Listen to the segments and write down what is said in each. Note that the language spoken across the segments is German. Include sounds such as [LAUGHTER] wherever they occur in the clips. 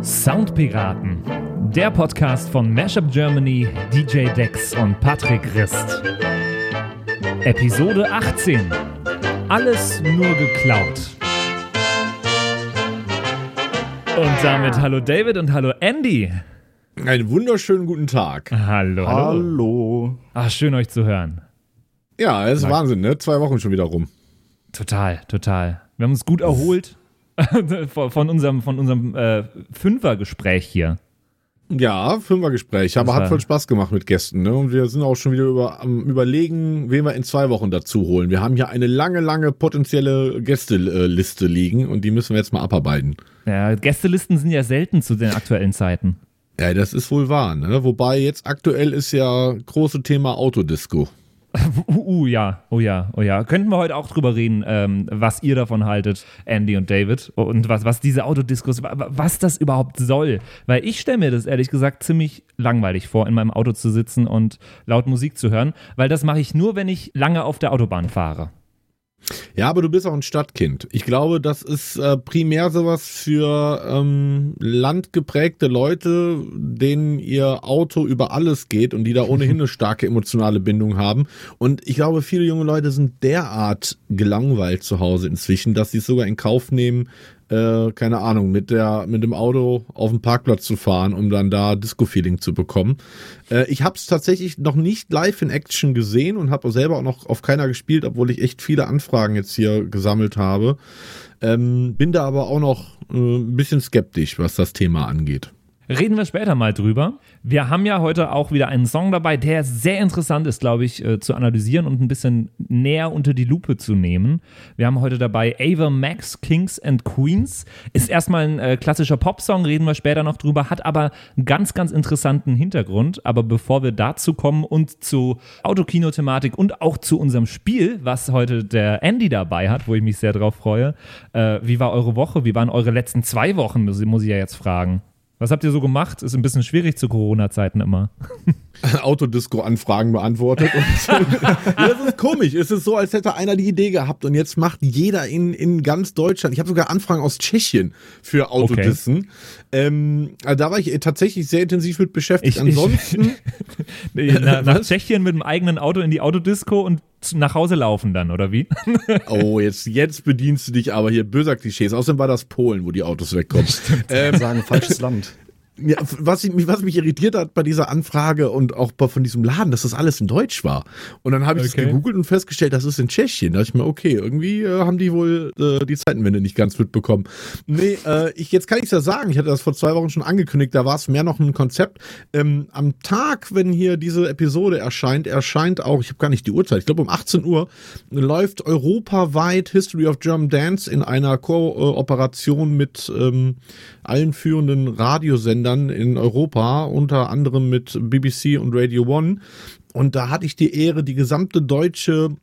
Soundpiraten, der Podcast von Mashup Germany, DJ Dex und Patrick Rist. Episode 18. Alles nur geklaut. Und damit hallo David und hallo Andy. Einen wunderschönen guten Tag. Hallo, hallo. Hallo. Ach, schön euch zu hören. Ja, es ist Wahnsinn, ne? Zwei Wochen schon wieder rum. Total, total. Wir haben uns gut erholt [LAUGHS] von unserem, von unserem äh, Fünfer-Gespräch hier. Ja, Fünfergespräch, aber hat voll Spaß gemacht mit Gästen, ne? Und wir sind auch schon wieder über, am überlegen, wen wir in zwei Wochen dazu holen. Wir haben hier eine lange, lange potenzielle Gästeliste liegen und die müssen wir jetzt mal abarbeiten. Ja, Gästelisten sind ja selten zu den aktuellen Zeiten. Ja, das ist wohl wahr, ne? Wobei jetzt aktuell ist ja große Thema Autodisco. [LAUGHS] Uh, uh, ja, oh ja, oh ja. Könnten wir heute auch drüber reden, ähm, was ihr davon haltet, Andy und David, und was, was diese wa- was das überhaupt soll. Weil ich stelle mir das ehrlich gesagt ziemlich langweilig vor, in meinem Auto zu sitzen und laut Musik zu hören, weil das mache ich nur, wenn ich lange auf der Autobahn fahre. Ja, aber du bist auch ein Stadtkind. Ich glaube, das ist äh, primär sowas für ähm, landgeprägte Leute, denen ihr Auto über alles geht und die da ohnehin eine [LAUGHS] starke emotionale Bindung haben. Und ich glaube, viele junge Leute sind derart gelangweilt zu Hause inzwischen, dass sie es sogar in Kauf nehmen, äh, keine Ahnung, mit der mit dem Auto auf den Parkplatz zu fahren, um dann da Disco-Feeling zu bekommen. Äh, ich habe es tatsächlich noch nicht live in Action gesehen und habe selber auch noch auf keiner gespielt, obwohl ich echt viele Anfragen jetzt hier gesammelt habe. Ähm, bin da aber auch noch äh, ein bisschen skeptisch, was das Thema angeht. Reden wir später mal drüber. Wir haben ja heute auch wieder einen Song dabei, der sehr interessant ist, glaube ich, äh, zu analysieren und ein bisschen näher unter die Lupe zu nehmen. Wir haben heute dabei Ava Max, Kings and Queens. Ist erstmal ein äh, klassischer Popsong, reden wir später noch drüber, hat aber einen ganz, ganz interessanten Hintergrund. Aber bevor wir dazu kommen und zu Autokino-Thematik und auch zu unserem Spiel, was heute der Andy dabei hat, wo ich mich sehr drauf freue, äh, wie war eure Woche? Wie waren eure letzten zwei Wochen, muss ich- muss ich ja jetzt fragen. Was habt ihr so gemacht? Ist ein bisschen schwierig zu Corona-Zeiten immer. [LAUGHS] Autodisco-Anfragen beantwortet. Das ist komisch. Es ist so, als hätte einer die Idee gehabt und jetzt macht jeder in, in ganz Deutschland. Ich habe sogar Anfragen aus Tschechien für Autodissen. Ähm, also da war ich äh, tatsächlich sehr intensiv mit beschäftigt. Ich- ich- Ansonsten, [LAUGHS] [LAUGHS] nach, Tschechien mit dem eigenen Auto in die Autodisco und nach Hause laufen dann, oder wie? [LAUGHS] oh, jetzt, jetzt bedienst du dich aber hier böser Klischees. Außerdem war das Polen, wo die Autos wegkommen. Ähm, sagen, falsches Land. Ja, was, ich, was mich irritiert hat bei dieser Anfrage und auch von diesem Laden, dass das alles in Deutsch war. Und dann habe ich es Okay. gegoogelt und festgestellt, das ist in Tschechien. Da dachte ich mir, okay, irgendwie äh, haben die wohl äh, die Zeitenwende nicht ganz mitbekommen. Nee, äh, ich, jetzt kann ich es ja sagen, ich hatte das vor zwei Wochen schon angekündigt, da war es mehr noch ein Konzept. Ähm, am Tag, wenn hier diese Episode erscheint, erscheint auch, ich habe gar nicht die Uhrzeit, ich glaube um 18 Uhr, läuft europaweit History of German Dance in einer Kooperation mit ähm, allen führenden Radiosendern in Europa, unter anderem mit BBC und Radio One. Und da hatte ich die Ehre, die gesamte deutsche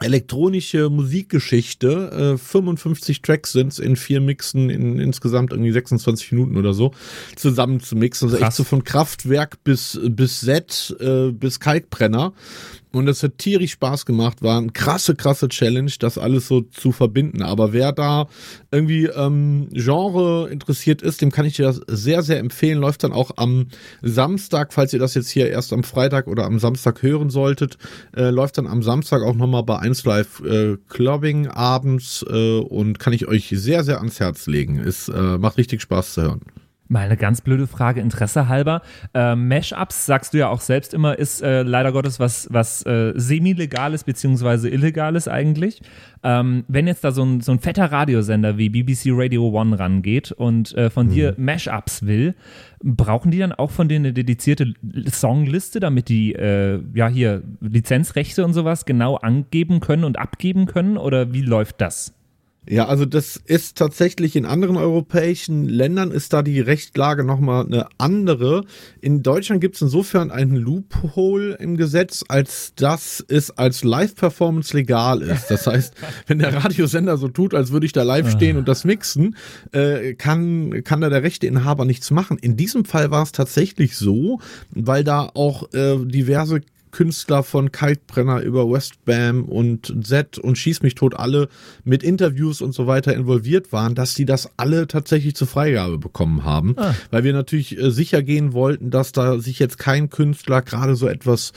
elektronische Musikgeschichte, äh, 55 Tracks sind's in vier Mixen in insgesamt irgendwie 26 Minuten oder so, zusammen zu mixen. Also echt Krass. so von Kraftwerk bis, bis Set, äh, bis Kalkbrenner. Und es hat tierisch Spaß gemacht, war eine krasse, krasse Challenge, das alles so zu verbinden. Aber wer da irgendwie ähm, Genre interessiert ist, dem kann ich dir das sehr, sehr empfehlen. Läuft dann auch am Samstag, falls ihr das jetzt hier erst am Freitag oder am Samstag hören solltet, äh, läuft dann am Samstag auch nochmal bei 1 Live äh, Clubbing abends äh, und kann ich euch sehr, sehr ans Herz legen. Es äh, macht richtig Spaß zu hören. Mal eine ganz blöde Frage, Interesse halber. Äh, Mashups, sagst du ja auch selbst immer, ist äh, leider Gottes was, was äh, semi-legales beziehungsweise illegales eigentlich. Ähm, wenn jetzt da so ein, so ein fetter Radiosender wie BBC Radio One rangeht und äh, von dir Mashups will, brauchen die dann auch von dir eine dedizierte Songliste, damit die äh, ja hier Lizenzrechte und sowas genau angeben können und abgeben können? Oder wie läuft das? Ja, also das ist tatsächlich in anderen europäischen Ländern ist da die Rechtlage nochmal eine andere. In Deutschland gibt es insofern einen Loophole im Gesetz, als dass es als Live-Performance legal ist. Das heißt, [LAUGHS] wenn der Radiosender so tut, als würde ich da live stehen und das mixen, äh, kann, kann da der Rechteinhaber nichts machen. In diesem Fall war es tatsächlich so, weil da auch äh, diverse Künstler von Kalkbrenner über Westbam und Z und Schieß mich tot alle mit Interviews und so weiter involviert waren, dass die das alle tatsächlich zur Freigabe bekommen haben. Ah. Weil wir natürlich äh, sicher gehen wollten, dass da sich jetzt kein Künstler, gerade so etwas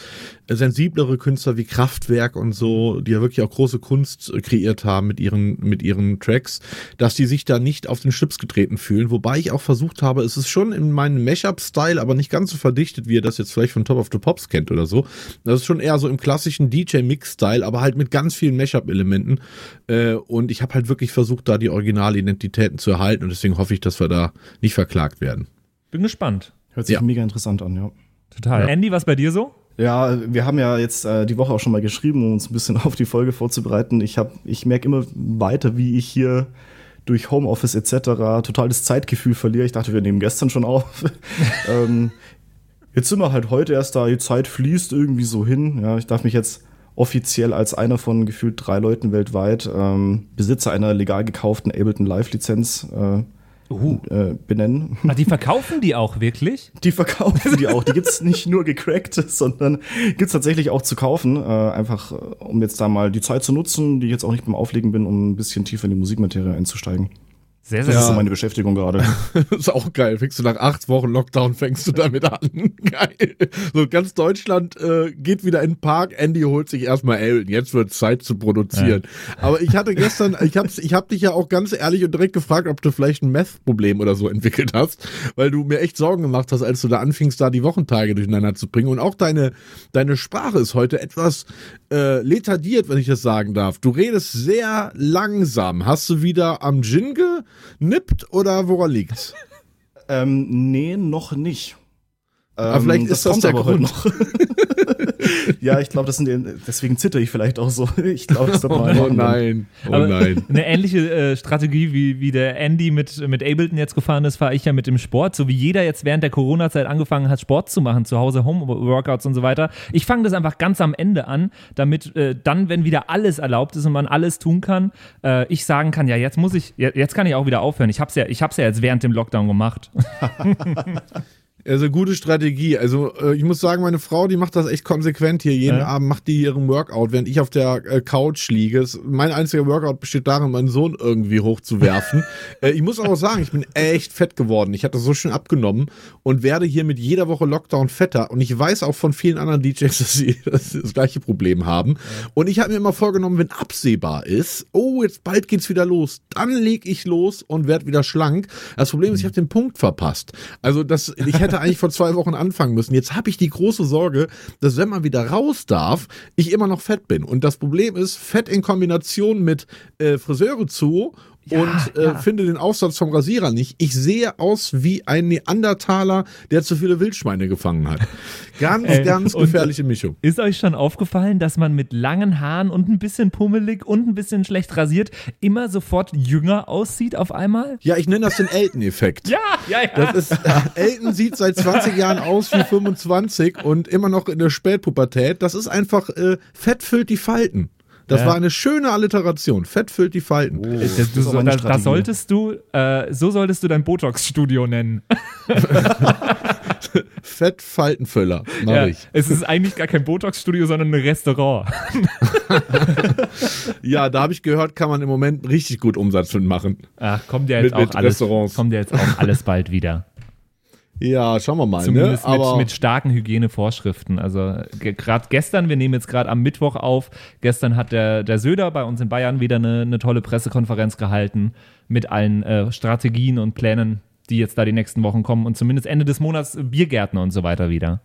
äh, sensiblere Künstler wie Kraftwerk und so, die ja wirklich auch große Kunst äh, kreiert haben mit ihren, mit ihren Tracks, dass die sich da nicht auf den Schlips getreten fühlen. Wobei ich auch versucht habe, es ist schon in meinem Mashup-Style, aber nicht ganz so verdichtet, wie ihr das jetzt vielleicht von Top of the Pops kennt oder so. Das ist schon eher so im klassischen DJ-Mix-Style, aber halt mit ganz vielen Mashup-Elementen. Äh, und ich habe halt wirklich versucht, da die Originalidentitäten zu erhalten und deswegen hoffe ich, dass wir da nicht verklagt werden. Bin gespannt. Hört sich ja. mega interessant an, ja. Total. Ja. Andy, was bei dir so? Ja, wir haben ja jetzt äh, die Woche auch schon mal geschrieben, um uns ein bisschen [LAUGHS] auf die Folge vorzubereiten. Ich hab, ich merke immer weiter, wie ich hier durch Homeoffice etc. total das Zeitgefühl verliere. Ich dachte, wir nehmen gestern schon auf. [LAUGHS] ähm, jetzt sind wir halt heute erst da, die Zeit fließt irgendwie so hin. Ja, ich darf mich jetzt offiziell als einer von gefühlt drei Leuten weltweit ähm, Besitzer einer legal gekauften Ableton Live-Lizenz äh, uh. äh, benennen. Ach, die verkaufen die auch wirklich? [LAUGHS] Die verkaufen die auch. Die gibt's nicht nur gecrackt, [LAUGHS] sondern gibt's tatsächlich auch zu kaufen. Äh, einfach, äh, um jetzt da mal die Zeit zu nutzen, die ich jetzt auch nicht beim Auflegen bin, um ein bisschen tiefer in die Musikmaterie einzusteigen. Sehr, sehr Das ist so meine Beschäftigung gerade. das [LAUGHS] ist auch geil. Fängst du nach acht Wochen Lockdown, fängst du damit an. [LAUGHS] geil. So ganz Deutschland äh, geht wieder in den Park. Andy holt sich erstmal Elton. Jetzt wird Zeit zu produzieren. Ja. Aber ich hatte gestern, ich hab's, ich hab dich ja auch ganz ehrlich und direkt gefragt, ob du vielleicht ein Meth-Problem oder so entwickelt hast, weil du mir echt Sorgen gemacht hast, als du da anfingst, da die Wochentage durcheinander zu bringen. Und auch deine, deine Sprache ist heute etwas äh, letardiert, wenn ich das sagen darf. Du redest sehr langsam. Hast du wieder am Gin genippt oder woran liegt's? ähm, nee, noch nicht. Aber vielleicht ähm, ist das, das der Grund. Noch. [LAUGHS] ja, ich glaube, das sind deswegen zitter ich vielleicht auch so. Ich glaube, das [LAUGHS] oh, oh nein, oh Aber nein. Eine ähnliche äh, Strategie wie, wie der Andy mit, mit Ableton jetzt gefahren ist, fahre ich ja mit dem Sport. So wie jeder jetzt während der Corona-Zeit angefangen hat, Sport zu machen, zu Hause Home-Workouts und so weiter. Ich fange das einfach ganz am Ende an, damit äh, dann, wenn wieder alles erlaubt ist und man alles tun kann, äh, ich sagen kann, ja, jetzt muss ich, jetzt kann ich auch wieder aufhören. Ich habe es ja, ich hab's ja jetzt während dem Lockdown gemacht. [LAUGHS] Also gute Strategie. Also äh, ich muss sagen, meine Frau, die macht das echt konsequent hier. Jeden ja. Abend macht die ihren Workout, während ich auf der äh, Couch liege. Mein einziger Workout besteht darin, meinen Sohn irgendwie hochzuwerfen. [LAUGHS] äh, ich muss aber sagen, ich bin echt fett geworden. Ich hatte so schön abgenommen und werde hier mit jeder Woche Lockdown fetter. Und ich weiß auch von vielen anderen DJs, [LAUGHS] dass sie das, das gleiche Problem haben. Ja. Und ich habe mir immer vorgenommen, wenn absehbar ist, oh, jetzt bald geht's wieder los, dann leg ich los und werde wieder schlank. Das Problem ist, ich habe den Punkt verpasst. Also das, ich hätte eigentlich vor zwei Wochen anfangen müssen. Jetzt habe ich die große Sorge, dass wenn man wieder raus darf, ich immer noch fett bin. Und das Problem ist, Fett in Kombination mit äh, Friseure zu ja, und äh, ja. finde den Aufsatz vom Rasierer nicht. Ich sehe aus wie ein Neandertaler, der zu viele Wildschweine gefangen hat. [LAUGHS] Ganz, äh, ganz gefährliche Mischung. Ist euch schon aufgefallen, dass man mit langen Haaren und ein bisschen pummelig und ein bisschen schlecht rasiert immer sofort jünger aussieht auf einmal? Ja, ich nenne das den Elton-Effekt. [LAUGHS] ja, ja, ja. Das ist, äh, Elton sieht seit 20 Jahren aus wie 25 und immer noch in der Spätpubertät. Das ist einfach, äh, Fett füllt die Falten. Das ja. war eine schöne Alliteration. Fett füllt die Falten. Oh, das, das, so, das, das, solltest du, äh, so solltest du dein Botox-Studio nennen. [LAUGHS] Fettfaltenfüller, mach ja, ich. Es ist eigentlich gar kein Botox-Studio, sondern ein Restaurant. [LAUGHS] ja, da habe ich gehört, kann man im Moment richtig gut Umsatz mit machen. Ach, kommt ja jetzt mit, auch mit alles, kommt ja jetzt auch alles bald wieder. Ja, schauen wir mal. Ne? Zumindest ne? mit, mit, starken Hygienevorschriften. Also gerade gestern, wir nehmen jetzt gerade am Mittwoch auf, gestern hat der, der Söder bei uns in Bayern wieder eine, eine tolle Pressekonferenz gehalten mit allen äh, Strategien und Plänen, die jetzt da die nächsten Wochen kommen und zumindest Ende des Monats Biergärten und so weiter wieder.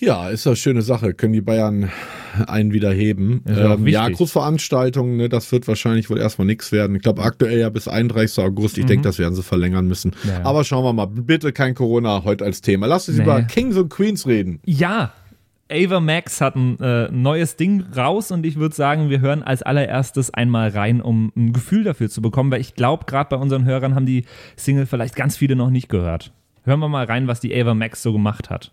Ja, ist eine schöne Sache. Können die Bayern einen wieder heben. Ähm, ja, Großveranstaltungen, ne, das wird wahrscheinlich wohl erstmal nichts werden. Ich glaube aktuell ja bis 31. August. Ich mhm. denke, das werden sie verlängern müssen. Ja. Aber schauen wir mal. Bitte kein Corona heute als Thema. Lass uns nee. über Kings und Queens reden. Ja, Ava Max hat ein äh, neues Ding raus und ich würde sagen, wir hören als allererstes einmal rein, um ein Gefühl dafür zu bekommen, weil ich glaube, gerade bei unseren Hörern haben die Single vielleicht ganz viele noch nicht gehört. Hören wir mal rein, was die Ava Max so gemacht hat.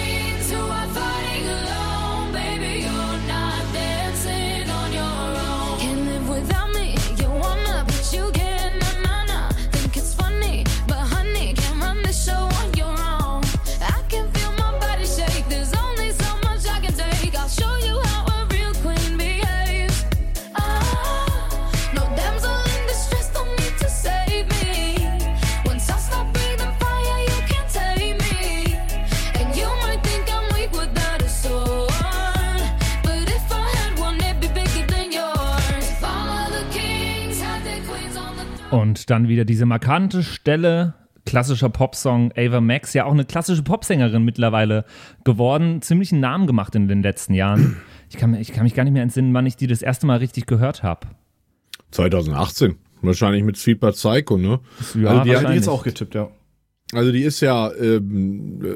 Und dann wieder diese markante Stelle, klassischer Popsong Ava Max, ja auch eine klassische Popsängerin mittlerweile geworden, ziemlich einen Namen gemacht in den letzten Jahren. Ich kann, ich kann mich gar nicht mehr entsinnen, wann ich die das erste Mal richtig gehört habe. 2018. Wahrscheinlich mit Sweet But Psycho, ne? Ja, also, die, wahrscheinlich. die jetzt auch getippt, ja. also die ist ja ähm, äh,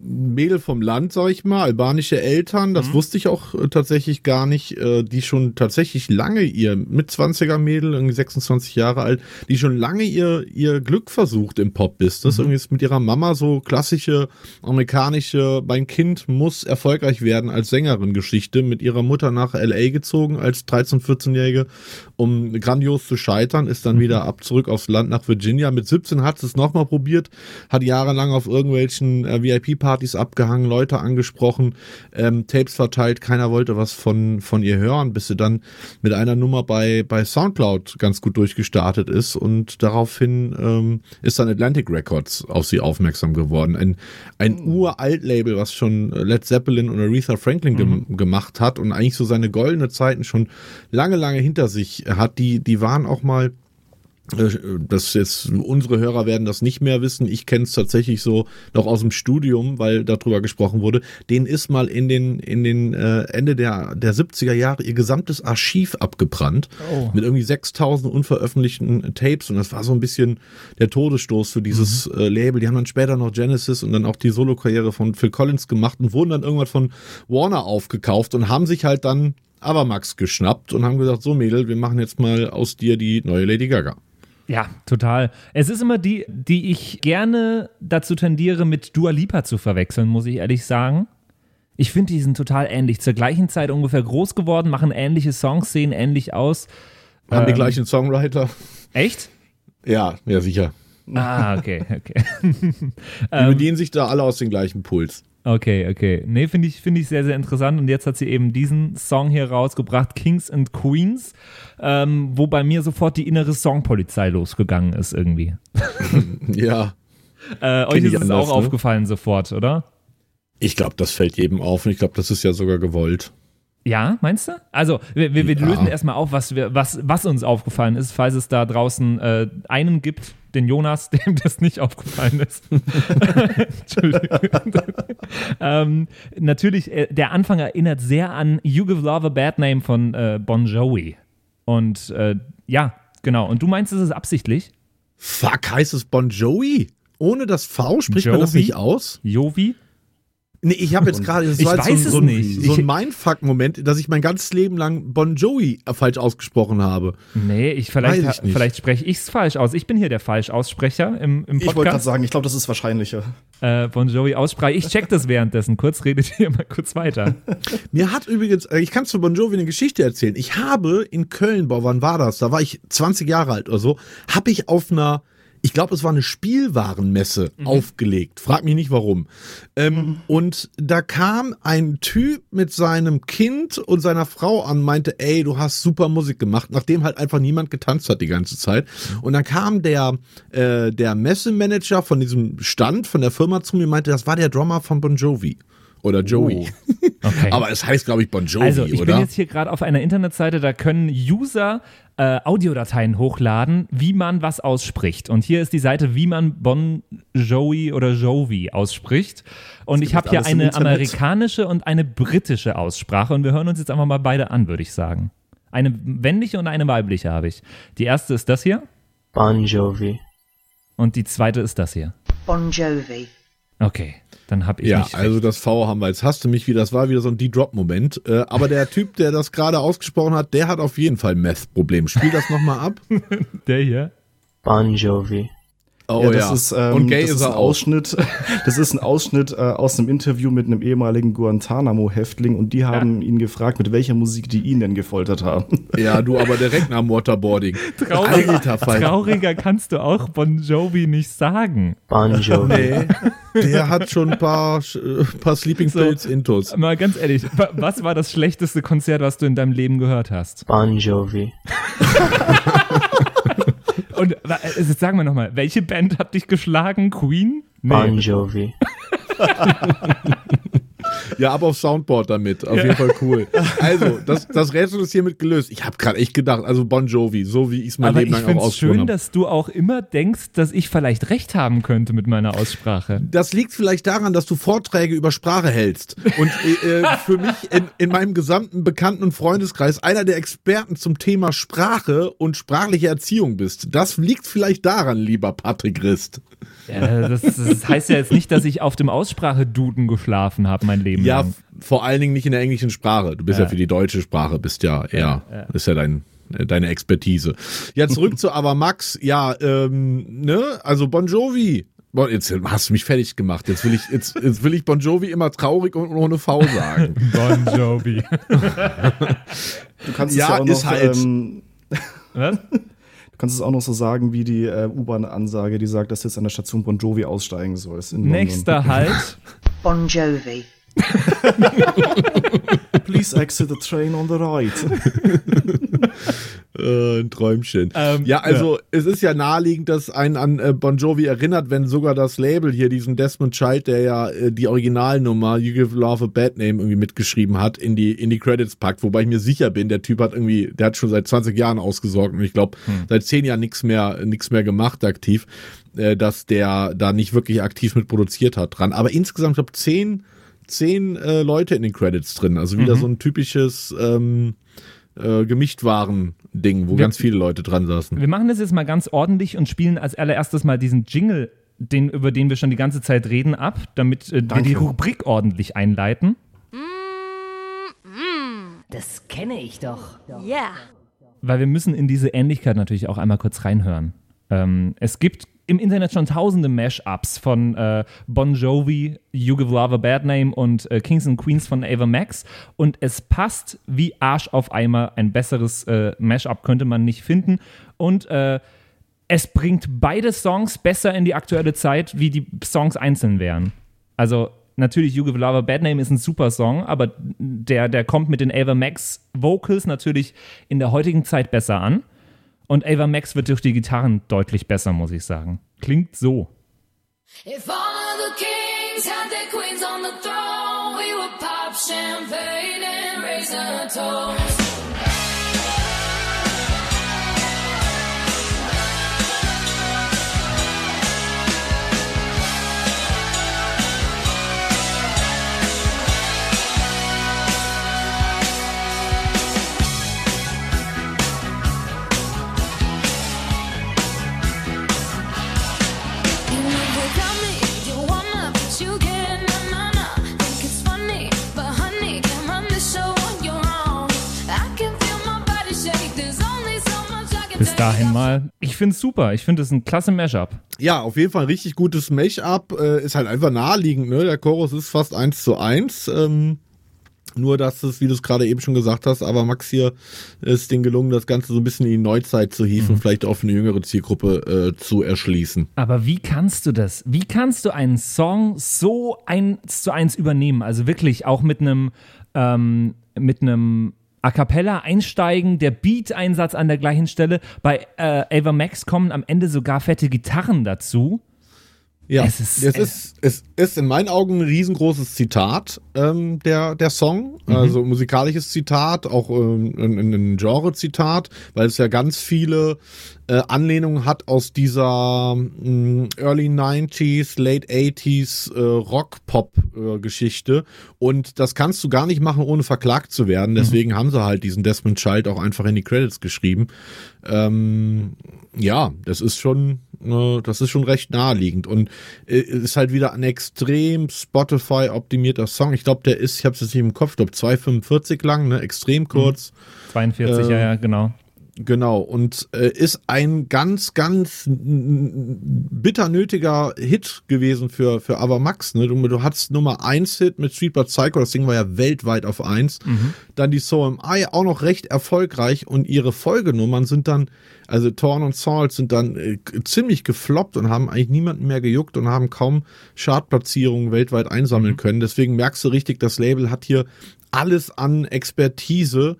Mädel vom Land, sag ich mal, albanische Eltern, das wusste ich auch äh, tatsächlich gar nicht, äh, die schon tatsächlich lange ihr, mit 20er Mädel, irgendwie 26 Jahre alt, die schon lange ihr, ihr Glück versucht im Pop-Business. Irgendwie ist mit ihrer Mama so klassische amerikanische, mein Kind muss erfolgreich werden als Sängerin Geschichte, mit ihrer Mutter nach L.A. gezogen als 13-, 14-Jährige, um grandios zu scheitern, ist dann wieder ab zurück aufs Land nach Virginia. Mit 17 hat sie es nochmal probiert, hat jahrelang auf irgendwelchen äh, VIP-Partys abgehangen, Leute angesprochen, ähm, Tapes verteilt, keiner wollte was von, von ihr hören, bis sie dann mit einer Nummer bei, bei Soundcloud ganz gut durchgestartet ist und daraufhin ähm, ist dann Atlantic Records auf sie aufmerksam geworden. Ein, ein Uralt-Label, was schon Led Zeppelin und Aretha Franklin gem gemacht hat und eigentlich so seine goldene Zeiten schon lange, lange hinter sich hat. Die, die waren auch mal das jetzt unsere Hörer werden das nicht mehr wissen. Ich kenne es tatsächlich so noch aus dem Studium, weil darüber gesprochen wurde. Denen ist mal in den in den äh, Ende der der 70er Jahre ihr gesamtes Archiv abgebrannt Oh. mit irgendwie 6000 unveröffentlichten Tapes und das war so ein bisschen der Todesstoß für dieses äh, Label. Die haben dann später noch Genesis und dann auch die Solokarriere von Phil Collins gemacht und wurden dann irgendwann von Warner aufgekauft und haben sich halt dann Avamax geschnappt und haben gesagt, so Mädel, wir machen jetzt mal aus dir die neue Lady Gaga. Ja, total. Es ist immer die, die ich gerne dazu tendiere, mit Dua Lipa zu verwechseln, muss ich ehrlich sagen. Ich finde, die sind total ähnlich. Zur gleichen Zeit ungefähr groß geworden, machen ähnliche Songs, sehen ähnlich aus. Haben die Ähm, gleichen Songwriter? Echt? Ja, ja, sicher. Ah, okay, okay. Die [LAUGHS] Ähm. bedienen sich da alle aus dem gleichen Puls. Okay, okay. Nee, finde ich, finde ich sehr, sehr interessant. Und jetzt hat sie eben diesen Song hier rausgebracht, Kings and Queens, ähm, wo bei mir sofort die innere Songpolizei losgegangen ist irgendwie. [LAUGHS] Ja. Äh, euch ist es anders, auch ne? aufgefallen sofort, oder? Ich glaube, das fällt jedem auf und ich glaube, das ist ja sogar gewollt. Ja, meinst du? Also, wir, wir, wir Ja. lösen erstmal auf, was, wir, was, was uns aufgefallen ist, falls es da draußen äh, einen gibt, den Jonas, [LAUGHS] dem das nicht aufgefallen ist. [LAUGHS] Entschuldigung. [LAUGHS] ähm, natürlich, äh, der Anfang erinnert sehr an You Give Love a Bad Name von äh, Bon Jovi. Und äh, ja, genau. Und du meinst, es ist absichtlich? Fuck, heißt es Bon Jovi? Ohne das V spricht man das Jovi? nicht aus? Jovi? Nee, ich habe jetzt gerade, das Ich war jetzt weiß so, es so, ein- nicht. so ein Mindfuck-Moment, dass ich mein ganzes Leben lang Bon Jovi falsch ausgesprochen habe. Nee, ich, vielleicht, Weiß ich vielleicht spreche ich es falsch aus. Ich bin hier der Falschaussprecher im, im Ich wollte gerade Podcast. sagen, ich glaube, das ist wahrscheinlicher. äh, Bon Jovi aussprache. Ich check das währenddessen. Kurz redet ihr mal kurz weiter. [LAUGHS] Mir hat übrigens, äh, ich kann zu Bon Jovi eine Geschichte erzählen. Ich habe in Köln, boah, wann war das? Da war ich 20 Jahre alt oder so, habe ich auf einer, ich glaube, es war eine Spielwarenmesse aufgelegt. Frag mich nicht warum. Ähm, Und da kam ein Typ mit seinem Kind und seiner Frau an, meinte, ey, du hast super Musik gemacht, nachdem halt einfach niemand getanzt hat die ganze Zeit. Und dann kam der, äh, der Messemanager von diesem Stand, von der Firma zu mir meinte, das war der Drummer von Bon Jovi. Oder Joey. Okay. [LAUGHS] Aber es heißt, glaube ich, Bon Jovi, also, ich oder? bin jetzt hier gerade auf einer Internetseite, da können User äh, Audiodateien hochladen, wie man was ausspricht. Und hier ist die Seite, wie man Bon Jovi oder Jovi ausspricht. Und ich habe hier eine amerikanische und eine britische Aussprache. Und wir hören uns jetzt einfach mal beide an, würde ich sagen. Eine männliche und eine weibliche habe ich. Die erste ist das hier Bon Jovi. und die zweite ist das hier. Bon Jovi. Okay, dann habe ich ja, also das V haben wir. Jetzt hast du mich wieder, das war wieder so ein D-Drop-Moment. Äh, aber der [LAUGHS] Typ, der das gerade ausgesprochen hat, der hat auf jeden Fall ein Meth-Problem. Spiel das nochmal ab. [LAUGHS] der hier. Bon Jovi. Oh ja, das ist, ähm, Und gay das ist er ein auch. Ausschnitt. [LAUGHS] Das ist ein Ausschnitt äh, aus einem Interview mit einem ehemaligen Guantanamo-Häftling und die haben ihn gefragt, mit welcher Musik die ihn denn gefoltert haben. Ja, du aber direkt nach dem Waterboarding. Traurig, Alter Fall. trauriger kannst du auch Bon Jovi nicht sagen. Bon Jovi. Nee, der hat schon ein paar, äh, paar Sleeping So. Pills intus. Mal ganz ehrlich, wa- was war das schlechteste Konzert, was du in deinem Leben gehört hast? Bon Jovi. [LAUGHS] Und äh, jetzt sagen wir nochmal, welche Band hat dich geschlagen? Queen? Bon Jovi. [LAUGHS] Ja, ab auf Soundboard damit. Auf jeden Fall cool. Also, das, das Rätsel ist hiermit gelöst. Ich habe gerade echt gedacht, also Bon Jovi, so wie ich es mein Aber Leben ich lang auch finde es ausgesprochen schön, habe. dass du auch immer denkst, dass ich vielleicht recht haben könnte mit meiner Aussprache. Das liegt vielleicht daran, dass du Vorträge über Sprache hältst und äh, äh, für mich in, in meinem gesamten Bekannten- und Freundeskreis einer der Experten zum Thema Sprache und sprachliche Erziehung bist. Das liegt vielleicht daran, lieber Patrick Rist. Ja, das, das heißt ja jetzt nicht, dass ich auf dem Ausspracheduden geschlafen habe mein Leben Ja, lang. f- vor allen Dingen nicht in der englischen Sprache. Du bist ja, Ja. für die deutsche Sprache, bist ja, ja, ist ja dein äh, deine Expertise. Ja, zurück [LAUGHS] zu aber Max. Ja, ähm, ne, also Bon Jovi. Jetzt hast du mich fertig gemacht. Jetzt will ich, jetzt, jetzt will ich Bon Jovi immer traurig und ohne V sagen. [LAUGHS] Bon Jovi. [LAUGHS] Du kannst Ja, es ja auch ist noch, halt. ähm, Was? du kannst es auch noch so sagen wie die äh, U-Bahn-Ansage, die sagt, dass du jetzt an der Station Bon Jovi aussteigen sollst. London. Nächster Halt. Bon Jovi. [LAUGHS] Please exit the train on the right. [LAUGHS] Äh, ein Träumchen. Ähm, ja, also es ist ja naheliegend, dass einen an äh, Bon Jovi erinnert, wenn sogar das Label hier, diesen Desmond Child, der ja äh, die Originalnummer You Give Love a Bad Name irgendwie mitgeschrieben hat, in die, in die Credits packt. Wobei ich mir sicher bin, der Typ hat irgendwie, der hat schon seit 20 Jahren ausgesorgt und ich glaube, seit 10 Jahren nichts mehr, nichts mehr gemacht aktiv, dass der da nicht wirklich aktiv mit produziert hat dran. Aber insgesamt, ich glaube, 10, 10 äh, Leute in den Credits drin. Also wieder so ein typisches ähm, äh, Gemischtwaren-Ding, wo Wir- ganz viele Leute dran saßen. Wir machen das jetzt mal ganz ordentlich und spielen als allererstes mal diesen Jingle, den, über den wir schon die ganze Zeit reden, ab, damit äh, wir die Rubrik ordentlich einleiten. Das kenne ich doch. Yeah. Weil wir müssen in diese Ähnlichkeit natürlich auch einmal kurz reinhören. Ähm, es gibt im Internet schon tausende Mashups von äh, Bon Jovi, You Give Love a Bad Name und äh, Kings and Queens von Ava Max und es passt wie Arsch auf Eimer. Ein besseres äh, Mashup könnte man nicht finden und äh, es bringt beide Songs besser in die aktuelle Zeit, wie die Songs einzeln wären. Also natürlich You Give Love a Bad Name ist ein super Song, aber der, der kommt mit den Ava Max Vocals natürlich in der heutigen Zeit besser an. Und Ava Max wird durch die Gitarren deutlich besser, muss ich sagen. Klingt so. If all of the kings had their queens on the throne, we would pop champagne and raise a toast. Dahin mal. Ich finde es super. Ich finde es ein klasse Mashup. Ja, auf jeden Fall ein richtig gutes Make-up. Äh, ist halt einfach naheliegend, ne? Der Chorus ist fast eins zu eins. Ähm, nur, dass es, wie du es gerade eben schon gesagt hast, aber Max hier ist denen gelungen, das Ganze so ein bisschen in die Neuzeit zu hieven, vielleicht auch für eine jüngere Zielgruppe äh, zu erschließen. Aber wie kannst du das? Wie kannst du einen Song so eins zu eins übernehmen? Also wirklich auch mit einem ähm, mit einem A cappella einsteigen, der Beat-Einsatz an der gleichen Stelle. Bei äh, Ava Max kommen am Ende sogar fette Gitarren dazu. Ja, Es ist- es ist, es ist in meinen Augen ein riesengroßes Zitat, ähm, der, der Song. Mhm. Also musikalisches Zitat, auch ähm, ein, ein- Genre-Zitat, weil es ja ganz viele äh, Anlehnungen hat aus dieser mh, Early 90s, Late 80s äh, Rock-Pop-Geschichte. Und das kannst du gar nicht machen, ohne verklagt zu werden. Deswegen haben sie halt diesen Desmond Child auch einfach in die Credits geschrieben. Ähm, ja, das ist schon, äh, das ist schon recht naheliegend und äh, ist halt wieder ein extrem Spotify optimierter Song. Ich glaube, der ist, ich habe es jetzt nicht im Kopf, ich glaube 2,45 lang, ne, extrem kurz. 42, Äh, ja, ja, genau. Genau, und äh, ist ein ganz, ganz bitter nötiger Hit gewesen für, für Ava Max. Ne? Du, du hattest Nummer 1 Hit mit Sweet But Psycho, das Ding war ja weltweit auf 1. Dann die So Am I auch noch recht erfolgreich und ihre Folgenummern sind dann, also Torn und Salt sind dann äh, ziemlich gefloppt und haben eigentlich niemanden mehr gejuckt und haben kaum Chartplatzierungen weltweit einsammeln können. Deswegen merkst du richtig, das Label hat hier alles an Expertise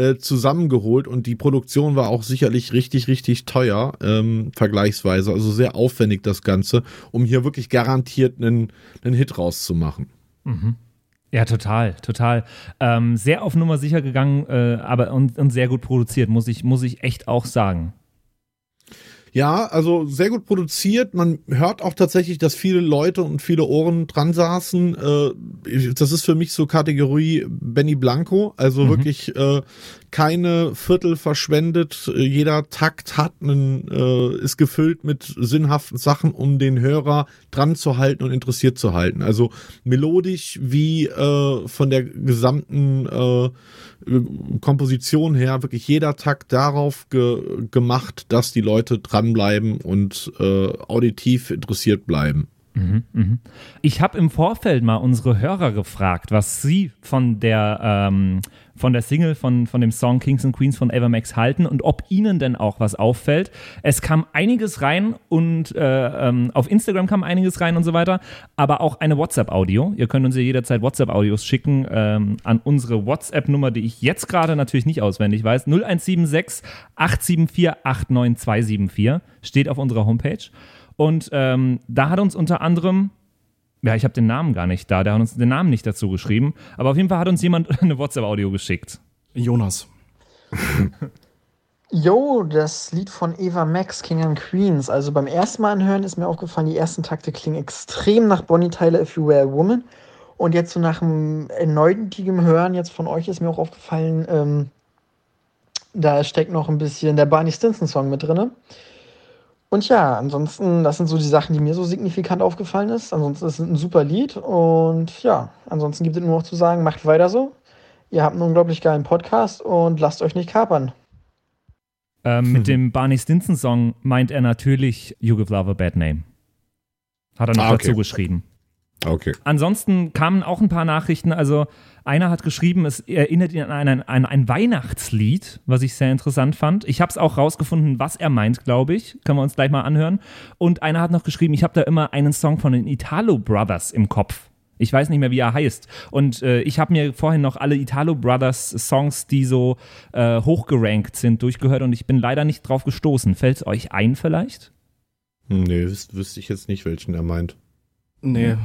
äh, zusammengeholt und die Produktion war auch sicherlich richtig, richtig teuer, ähm, vergleichsweise. Also sehr aufwendig das Ganze, um hier wirklich garantiert einen, einen Hit rauszumachen. Ja, total, total. Ähm, sehr auf Nummer sicher gegangen, äh, aber und, und sehr gut produziert, muss ich, muss ich echt auch sagen. Ja, also sehr gut produziert. Man hört auch tatsächlich, dass viele Leute und viele Ohren dran saßen. Äh, das ist für mich so Kategorie Benny Blanco. Also wirklich äh, keine Viertel verschwendet. Jeder Takt hat einen, äh, ist gefüllt mit sinnhaften Sachen, um den Hörer dran zu halten und interessiert zu halten. Also melodisch wie äh, von der gesamten äh, Komposition her wirklich jeder Takt darauf ge gemacht, dass die Leute dranbleiben und äh, auditiv interessiert bleiben. Ich habe im Vorfeld mal unsere Hörer gefragt, was sie von der, ähm, von der Single von, von dem Song Kings and Queens von Evermax halten und ob ihnen denn auch was auffällt. Es kam einiges rein und äh, ähm, auf Instagram kam einiges rein und so weiter, aber auch eine WhatsApp-Audio. Ihr könnt uns ja jederzeit WhatsApp-Audios schicken ähm, an unsere WhatsApp-Nummer, die ich jetzt gerade natürlich nicht auswendig weiß. 0176 874 89274 steht auf unserer Homepage. Und ähm, da hat uns unter anderem, ja, ich habe den Namen gar nicht da, der hat uns den Namen nicht dazu geschrieben, aber auf jeden Fall hat uns jemand [LAUGHS] eine WhatsApp-Audio geschickt. Jonas. [LAUGHS] Yo, das Lied von Eva Max, King and Queens. Also beim ersten Mal anhören ist mir aufgefallen, die ersten Takte klingen extrem nach Bonnie Tyler, If You Were a Woman. Und jetzt so nach einem erneutigen Hören jetzt von euch ist mir auch aufgefallen, ähm, da steckt noch ein bisschen der Barney Stinson Song mit drin. Und ja, ansonsten, das sind so die Sachen, die mir so signifikant aufgefallen ist. Ansonsten ist es ein super Lied und ja, ansonsten gibt es nur noch zu sagen, macht weiter so. Ihr habt einen unglaublich geilen Podcast und lasst euch nicht kapern. Ähm, Mit [LAUGHS] dem Barney Stinson-Song meint er natürlich You Give Love a Bad Name. Hat er noch Ah, okay. dazu geschrieben. Okay. Ansonsten kamen auch ein paar Nachrichten. Also einer hat geschrieben, es erinnert ihn an ein, an ein Weihnachtslied, was ich sehr interessant fand. Ich habe es auch rausgefunden, was er meint, glaube ich. Können wir uns gleich mal anhören. Und einer hat noch geschrieben, ich habe da immer einen Song von den Italo Brothers im Kopf. Ich weiß nicht mehr, wie er heißt. Und äh, ich habe mir vorhin noch alle Italo Brothers Songs, die so äh, hochgerankt sind, durchgehört und ich bin leider nicht drauf gestoßen. Fällt es euch ein vielleicht? Hm, Nee, wüs wüsste ich jetzt nicht, welchen er meint. Nee,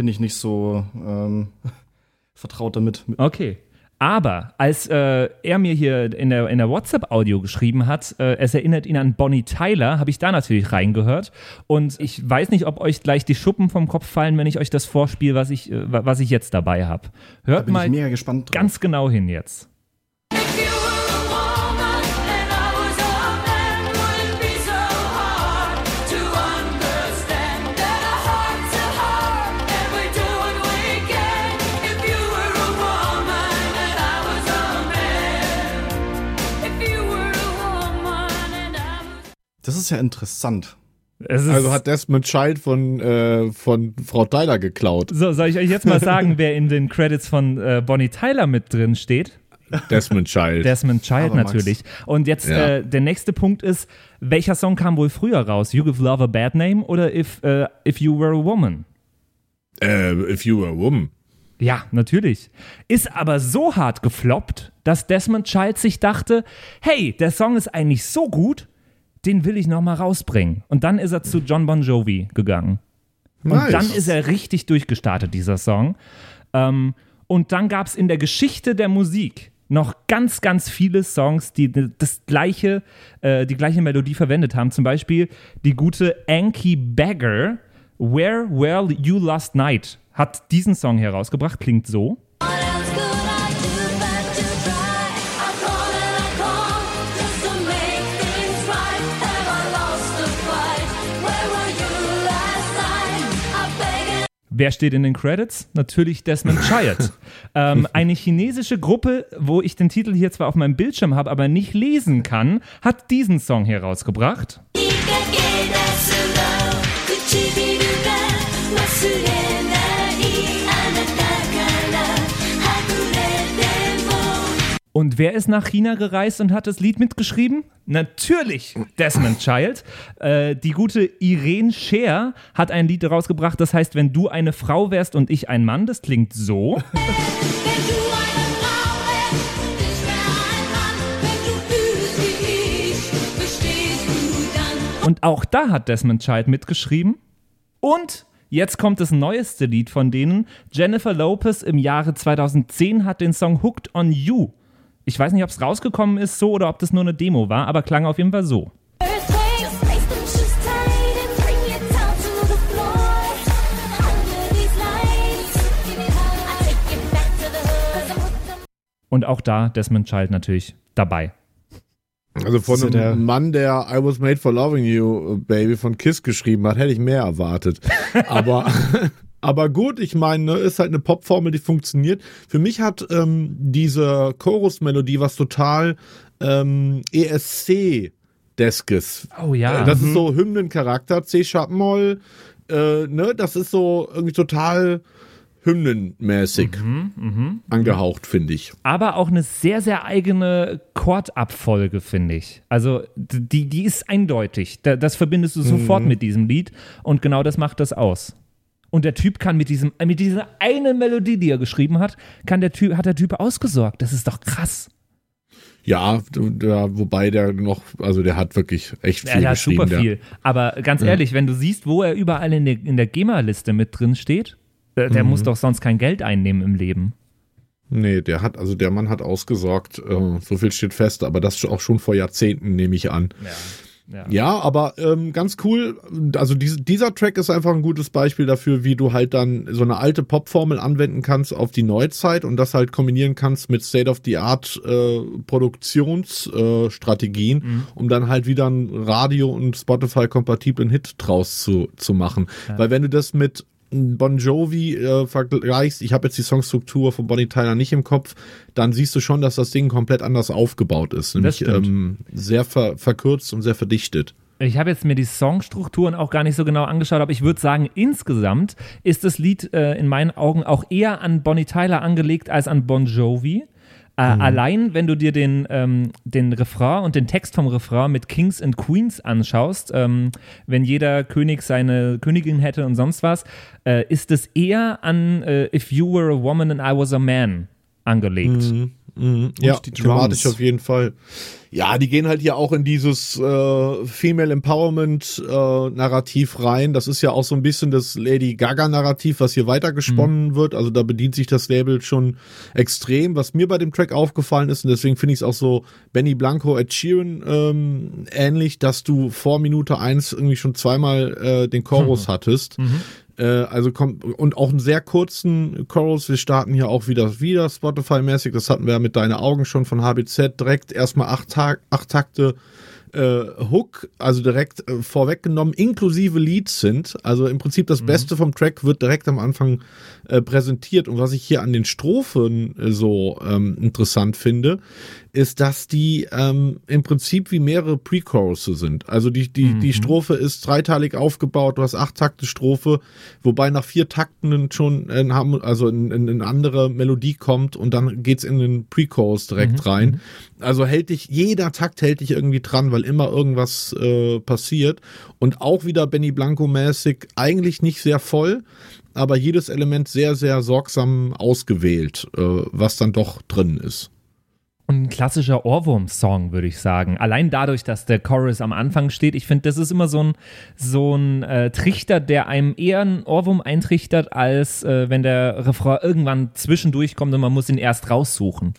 bin ich nicht so ähm, [LAUGHS] vertraut damit. Okay. Aber als äh, er mir hier in der, in der WhatsApp-Audio geschrieben hat, äh, es erinnert ihn an Bonnie Tyler, habe ich da natürlich reingehört. Und ich weiß nicht, ob euch gleich die Schuppen vom Kopf fallen, wenn ich euch das vorspiele, was ich, äh, was ich jetzt dabei habe. Da Hört bin mal ich mega gespannt drauf. ganz genau hin jetzt. Ist ja interessant. Es ist, Also hat Desmond Child von, äh, von Frau Tyler geklaut. so, soll ich euch jetzt mal sagen, [LAUGHS] wer in den Credits von äh, Bonnie Tyler mit drin steht? Desmond Child. Desmond Child Aber Max. natürlich. Und jetzt Ja. äh, der nächste Punkt ist, welcher Song kam wohl früher raus? You Give Love a Bad Name oder If, äh, If You Were a Woman? äh, if you were a woman. Ja, natürlich. Ist aber so hart gefloppt, dass Desmond Child sich dachte, hey, der Song ist eigentlich so gut, den will ich noch mal rausbringen. Und dann ist er zu John Bon Jovi gegangen. Und Nice. dann ist er richtig durchgestartet, dieser Song. Ähm, und dann gab es in der Geschichte der Musik noch ganz, ganz viele Songs, die das gleiche, äh, die gleiche Melodie verwendet haben. Zum Beispiel die gute Anki Bagger, Where Were You Last Night, hat diesen Song herausgebracht, klingt so. Wer steht in den Credits? Natürlich Desmond Child. [LAUGHS] ähm, eine chinesische Gruppe, wo ich den Titel hier zwar auf meinem Bildschirm habe, aber nicht lesen kann, hat diesen Song herausgebracht. い Und wer ist nach China gereist und hat das Lied mitgeschrieben? Natürlich Desmond Child. Äh, die gute Irene Scher hat ein Lied rausgebracht, das heißt, wenn du eine Frau wärst und ich ein Mann, das klingt so. Und auch da hat Desmond Child mitgeschrieben. Und Jetzt kommt das neueste Lied von denen. Jennifer Lopez im Jahre 2010 hat den Song Hooked on You. Ich weiß nicht, ob es rausgekommen ist so oder ob das nur eine Demo war, aber klang auf jeden Fall so. Und auch da Desmond Child natürlich dabei. Also von einem der- Mann, der I was made for loving you, Baby von Kiss geschrieben hat, hätte ich mehr erwartet. [LAUGHS] Aber, aber gut, ich meine, ne, ist halt eine Popformel, die funktioniert. Für mich hat ähm, diese Chorusmelodie was total ähm, ESC-deskes. Oh ja. Das ist so Hymnencharakter, C-Sharp Moll, äh, ne, das ist so irgendwie total hymnenmäßig angehaucht, finde ich. aber auch eine sehr, sehr eigene Chordabfolge, finde ich. Also die, die ist eindeutig. Da- Das verbindest du sofort mit diesem Lied und genau das macht das aus. Und der Typ kann mit diesem, mit dieser eine Melodie, die er geschrieben hat, kann der Typ, hat der Typ ausgesorgt. Das ist doch krass. Ja, der, wobei der noch, also der hat wirklich echt Ja, viel der hat super der- viel. Aber ganz ehrlich, wenn du siehst, wo er überall in der, in der GEMA-Liste mit drin steht, äh, der muss doch sonst kein Geld einnehmen im Leben. Nee, der hat, also der Mann hat ausgesorgt, äh, so viel steht fest, aber das auch schon vor Jahrzehnten, nehme ich an. Ja. Ja, aber ähm, ganz cool. Also diese, dieser Track ist einfach ein gutes Beispiel dafür, wie du halt dann so eine alte Popformel anwenden kannst auf die Neuzeit und das halt kombinieren kannst mit State-of-the-Art äh, Produktionsstrategien, äh, Strategien, um dann halt wieder einen Radio- und Spotify-kompatiblen Hit draus zu, zu machen. Weil wenn du das mit Bon Jovi äh, vergleichst, ich habe jetzt die Songstruktur von Bonnie Tyler nicht im Kopf, dann siehst du schon, dass das Ding komplett anders aufgebaut ist. Nämlich ähm, sehr ver verkürzt und sehr verdichtet. Ich habe jetzt mir die Songstrukturen auch gar nicht so genau angeschaut, aber ich würde sagen, insgesamt ist das Lied äh, in meinen Augen auch eher an Bonnie Tyler angelegt als an Bon Jovi. Äh, Allein, wenn du dir den, ähm, den Refrain und den Text vom Refrain mit Kings and Queens anschaust, ähm, wenn jeder König seine Königin hätte und sonst was, äh, ist es eher an äh, If You Were a Woman and I Was a Man angelegt. Ja, die thematisch Drums. auf jeden Fall. Ja, die gehen halt hier auch in dieses äh, Female Empowerment äh, Narrativ rein. Das ist ja auch so ein bisschen das Lady Gaga Narrativ, was hier weitergesponnen wird. Also da bedient sich das Label schon extrem. Was mir bei dem Track aufgefallen ist, und deswegen finde ich es auch so Benny Blanco Ed Sheeran ähm, ähnlich, dass du vor Minute eins irgendwie schon zweimal äh, den Chorus hattest. Äh, also kommt und auch einen sehr kurzen Chorus. Wir starten hier auch wieder wieder Spotify-mäßig. Das hatten wir ja mit Deine Augen schon von HBZ direkt erstmal acht, Tag, acht Takte äh, Hook, also direkt äh, vorweggenommen, inklusive Leads sind. Also im Prinzip das Beste vom Track wird direkt am Anfang äh, präsentiert. Und was ich hier an den Strophen äh, so ähm, interessant finde, ist, dass die ähm, im Prinzip wie mehrere Pre-Choruses sind. Also die, die, die Strophe ist dreiteilig aufgebaut, du hast acht Takte Strophe, wobei nach vier Takten schon haben- also in, in, in eine andere Melodie kommt und dann geht's in den Pre-Chorus direkt rein. Also hält dich, jeder Takt hält dich irgendwie dran, weil immer irgendwas äh, passiert. Und auch wieder Benny Blanco-mäßig, eigentlich nicht sehr voll, aber jedes Element sehr, sehr sorgsam ausgewählt, äh, was dann doch drin ist. Und ein klassischer Ohrwurm-Song, würde ich sagen. Allein dadurch, dass der Chorus am Anfang steht. Ich finde, das ist immer so ein, so ein äh, Trichter, der einem eher einen Ohrwurm eintrichtert, als äh, wenn der Refrain irgendwann zwischendurch kommt und man muss ihn erst raussuchen.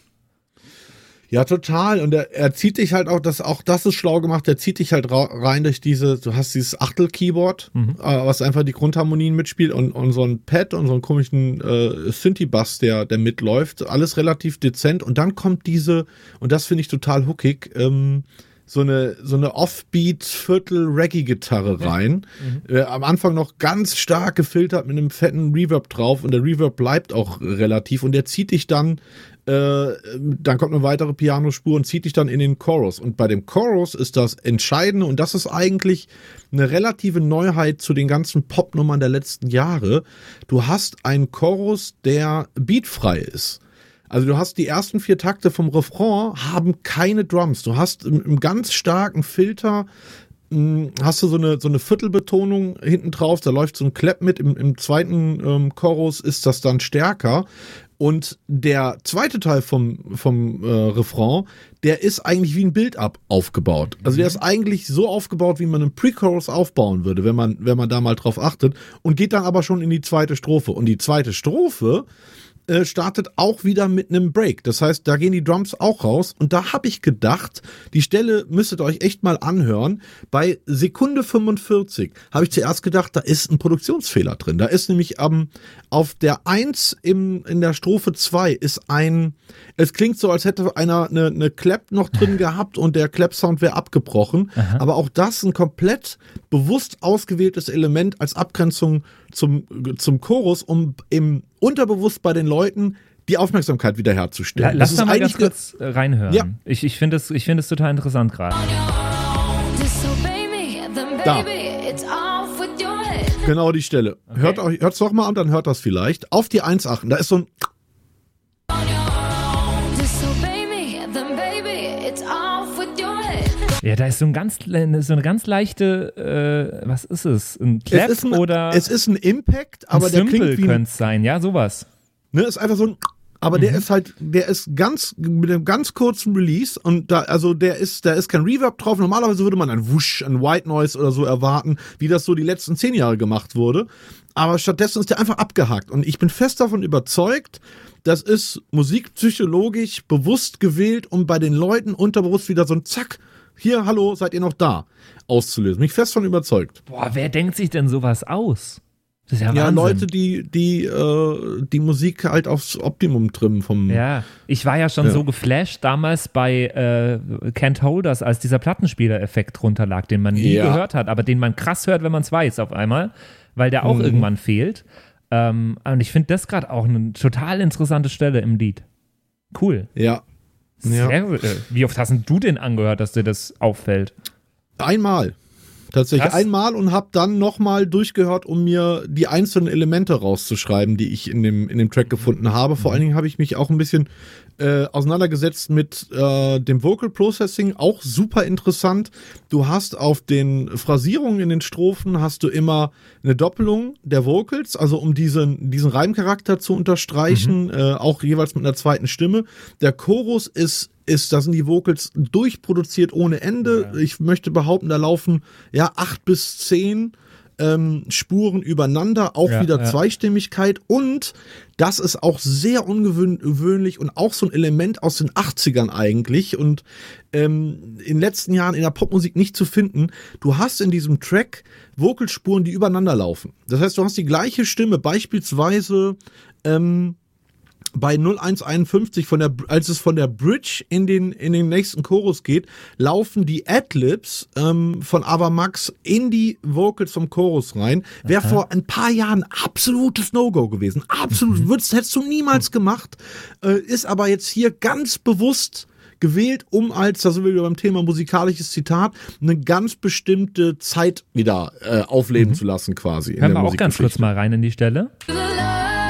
Ja, total. Und er, er zieht dich halt auch, das, auch das ist schlau gemacht, er zieht dich halt rein durch diese, du hast dieses Achtel-Keyboard, äh, was einfach die Grundharmonien mitspielt und, und so ein Pad und so einen komischen äh, Synthi-Bass, der, der mitläuft. Alles relativ dezent. Und dann kommt diese, und das finde ich total hookig, ähm, so eine, so eine Offbeat-Viertel-Reggae-Gitarre rein. Äh, am Anfang noch ganz stark gefiltert mit einem fetten Reverb drauf und der Reverb bleibt auch relativ und der zieht dich dann äh, dann kommt eine weitere Pianospur und zieht dich dann in den Chorus. Und bei dem Chorus ist das Entscheidende, und das ist eigentlich eine relative Neuheit zu den ganzen Popnummern der letzten Jahre. Du hast einen Chorus, der beatfrei ist. Also du hast die ersten vier Takte vom Refrain haben keine Drums. Du hast im, im ganz starken Filter mh, hast du so eine, so eine Viertelbetonung hinten drauf, da läuft so ein Clap mit, im, im zweiten ähm, Chorus ist das dann stärker Und der zweite Teil vom, vom äh, Refrain, der ist eigentlich wie ein Build-up aufgebaut. Also der ist eigentlich so aufgebaut, wie man einen Pre-Chorus aufbauen würde, wenn man, wenn man da mal drauf achtet. Und geht dann aber schon in die zweite Strophe. Und die zweite Strophe äh, startet auch wieder mit einem Break. Das heißt, da gehen die Drums auch raus. Und da habe ich gedacht, die Stelle müsstet ihr euch echt mal anhören. Bei Sekunde 45 habe ich zuerst gedacht, da ist ein Produktionsfehler drin. Da ist nämlich ähm, auf der 1 im, in der Strophe 2 ist ein, es klingt so, als hätte einer eine, eine Clap noch drin [LAUGHS] gehabt und der Clap-Sound wäre abgebrochen. Aber auch das ein komplett bewusst ausgewähltes Element als Abgrenzung zum, zum Chorus, um im unterbewusst bei den Leuten die Aufmerksamkeit wiederherzustellen. lass ist mal ganz eigentlich kurz äh, reinhören. Ja. Ich, ich finde es ich find es total interessant gerade. Disobey me, then Da. baby, it's off with your head. genau die Stelle. Hört euch, hört's doch mal an, dann hört das vielleicht. Auf die 1 achten. Da ist so ein, Ja, da ist so, ein ganz, so eine ganz leichte, äh, was ist es? Ein Clap es ist ein, oder es ist ein Impact, aber ein der Simple klingt wie könnte es sein, ja, sowas. ne, ist einfach so ein, aber Mhm. der ist halt, der ist ganz, mit einem ganz kurzen Release und da, also der ist, da ist kein Reverb drauf. Normalerweise würde man ein Wusch, ein White Noise oder so erwarten, wie das so die letzten zehn Jahre gemacht wurde. Aber stattdessen ist der einfach abgehakt und ich bin fest davon überzeugt, das ist musikpsychologisch bewusst gewählt, um bei den Leuten unterbewusst wieder so ein Zack, hier, hallo, seid ihr noch da, auszulösen. Bin ich fest von überzeugt. Boah, wer denkt sich denn sowas aus? Das ist ja, Ja, Wahnsinn. Leute, die, die, äh, die Musik halt aufs Optimum trimmen vom. Ja, ich war ja schon Ja. so geflasht damals bei äh, Can't Holders, als dieser Plattenspieler-Effekt drunter lag, den man nie Ja. gehört hat, aber den man krass hört, wenn man es weiß auf einmal, weil der auch irgendwann fehlt. Ähm, und ich finde das gerade auch eine total interessante Stelle im Lied. Cool. Ja. Ja. Sehr, äh, wie oft hast denn du den angehört, dass dir das auffällt? Einmal. Tatsächlich Krass. einmal und habe dann nochmal durchgehört, um mir die einzelnen Elemente rauszuschreiben, die ich in dem, in dem Track gefunden habe. Vor allen Dingen habe ich mich auch ein bisschen äh, auseinandergesetzt mit äh, dem Vocal Processing, auch super interessant. Du hast auf den Phrasierungen in den Strophen hast du immer eine Doppelung der Vocals, also um diesen, diesen Reimcharakter zu unterstreichen, äh, auch jeweils mit einer zweiten Stimme. Der Chorus ist ist, da sind die Vocals durchproduziert ohne Ende. Ich möchte behaupten, da laufen ja acht bis zehn ähm, Spuren übereinander, auch Ja, wieder ja. Zweistimmigkeit und das ist auch sehr ungewöhnlich und auch so ein Element aus den 80ern eigentlich und ähm, in den letzten Jahren in der Popmusik nicht zu finden. Du hast in diesem Track Vocalspuren, die übereinander laufen. Das heißt, du hast die gleiche Stimme, beispielsweise ähm, bei 0151 von der als es von der Bridge in den in den nächsten Chorus geht, laufen die Adlibs ähm, von Ava Max in die Vocals vom Chorus rein. Wäre vor ein paar Jahren absolutes No-Go gewesen. Absolut, würdest hättest du niemals gemacht. Äh, ist aber jetzt hier ganz bewusst gewählt, um als, da sind wir wieder beim Thema musikalisches Zitat, eine ganz bestimmte Zeit wieder äh, aufleben zu lassen quasi. in Hören der wir auch ganz kurz mal rein in die Stelle. Love.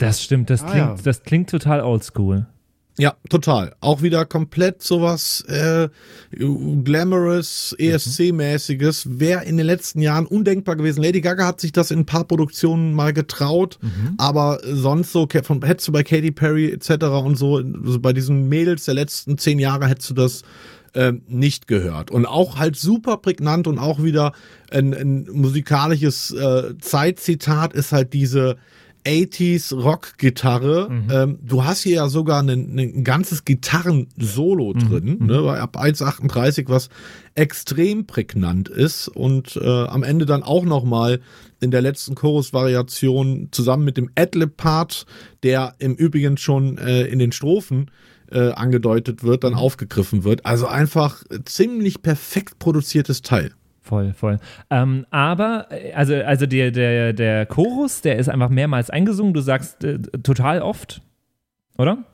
Das stimmt, das Ah, klingt, ja. das klingt total oldschool. Ja, total. Auch wieder komplett sowas äh, glamorous, ESC-mäßiges. Wäre in den letzten Jahren undenkbar gewesen. Lady Gaga hat sich das in ein paar Produktionen mal getraut, aber sonst so, von, hättest du bei Katy Perry etc. und so, also bei diesen Mädels der letzten zehn Jahre hättest du das ähm, nicht gehört. Und auch halt super prägnant und auch wieder ein, ein musikalisches äh, Zeitzitat ist halt diese 80s Rock-Gitarre. Ähm, du hast hier ja sogar ein, ganzes Gitarren-Solo drin, ne, bei ab 1,38, was extrem prägnant ist und äh, am Ende dann auch nochmal in der letzten Chorus-Variation zusammen mit dem Adlib-Part, der im Übrigen schon äh, in den Strophen äh, angedeutet wird, dann aufgegriffen wird. Also einfach ziemlich perfekt produziertes Teil. Voll, voll. Ähm, aber, äh, also, also der, der, der Chorus, der ist einfach mehrmals eingesungen. Du sagst äh, total oft, oder?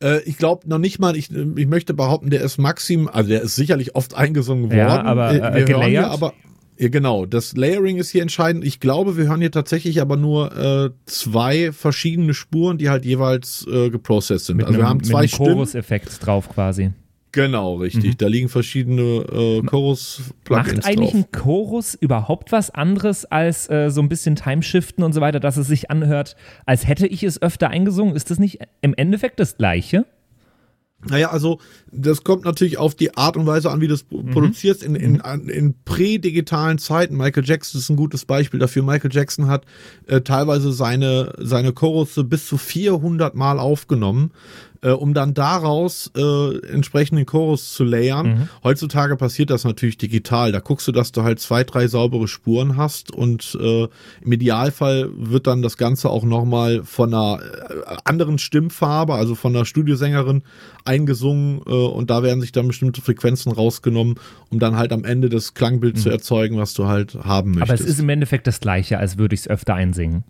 Äh, ich glaube noch nicht mal, ich, ich möchte behaupten, der ist maxim, also der ist sicherlich oft eingesungen worden. Ja, aber, äh, wir hören gelayert? hier aber ja, genau, das Layering ist hier entscheidend. Ich glaube, wir hören hier tatsächlich aber nur äh, zwei verschiedene Spuren, die halt jeweils äh, geprocessed sind. Mit also einem, wir haben mit zwei einem Stimmen. Chorus-Effekt drauf quasi. Genau, richtig. Da liegen verschiedene äh, Chorus-Plugins Macht eigentlich drauf. ein Chorus überhaupt was anderes als äh, so ein bisschen Timeshiften und so weiter, dass es sich anhört, als hätte ich es öfter eingesungen? Ist das nicht im Endeffekt das Gleiche? Naja, also das kommt natürlich auf die Art und Weise an, wie du es Mhm. produzierst. In, in, an- in prädigitalen Zeiten, Michael Jackson ist ein gutes Beispiel dafür. Michael Jackson hat äh, teilweise seine, seine Chorusse bis zu 400 Mal aufgenommen, äh, um dann daraus äh, entsprechenden Chorus zu layern. Mhm. Heutzutage passiert das natürlich digital. Da guckst du, dass du halt zwei, drei saubere Spuren hast und äh, im Idealfall wird dann das Ganze auch nochmal von einer äh, anderen Stimmfarbe, also von einer Studiosängerin eingesungen äh, und da werden sich dann bestimmte Frequenzen rausgenommen, um dann halt am Ende das Klangbild zu erzeugen, was du halt haben möchtest. Mhm. Aber es ist im Endeffekt das Gleiche, als würde ich es öfter einsingen.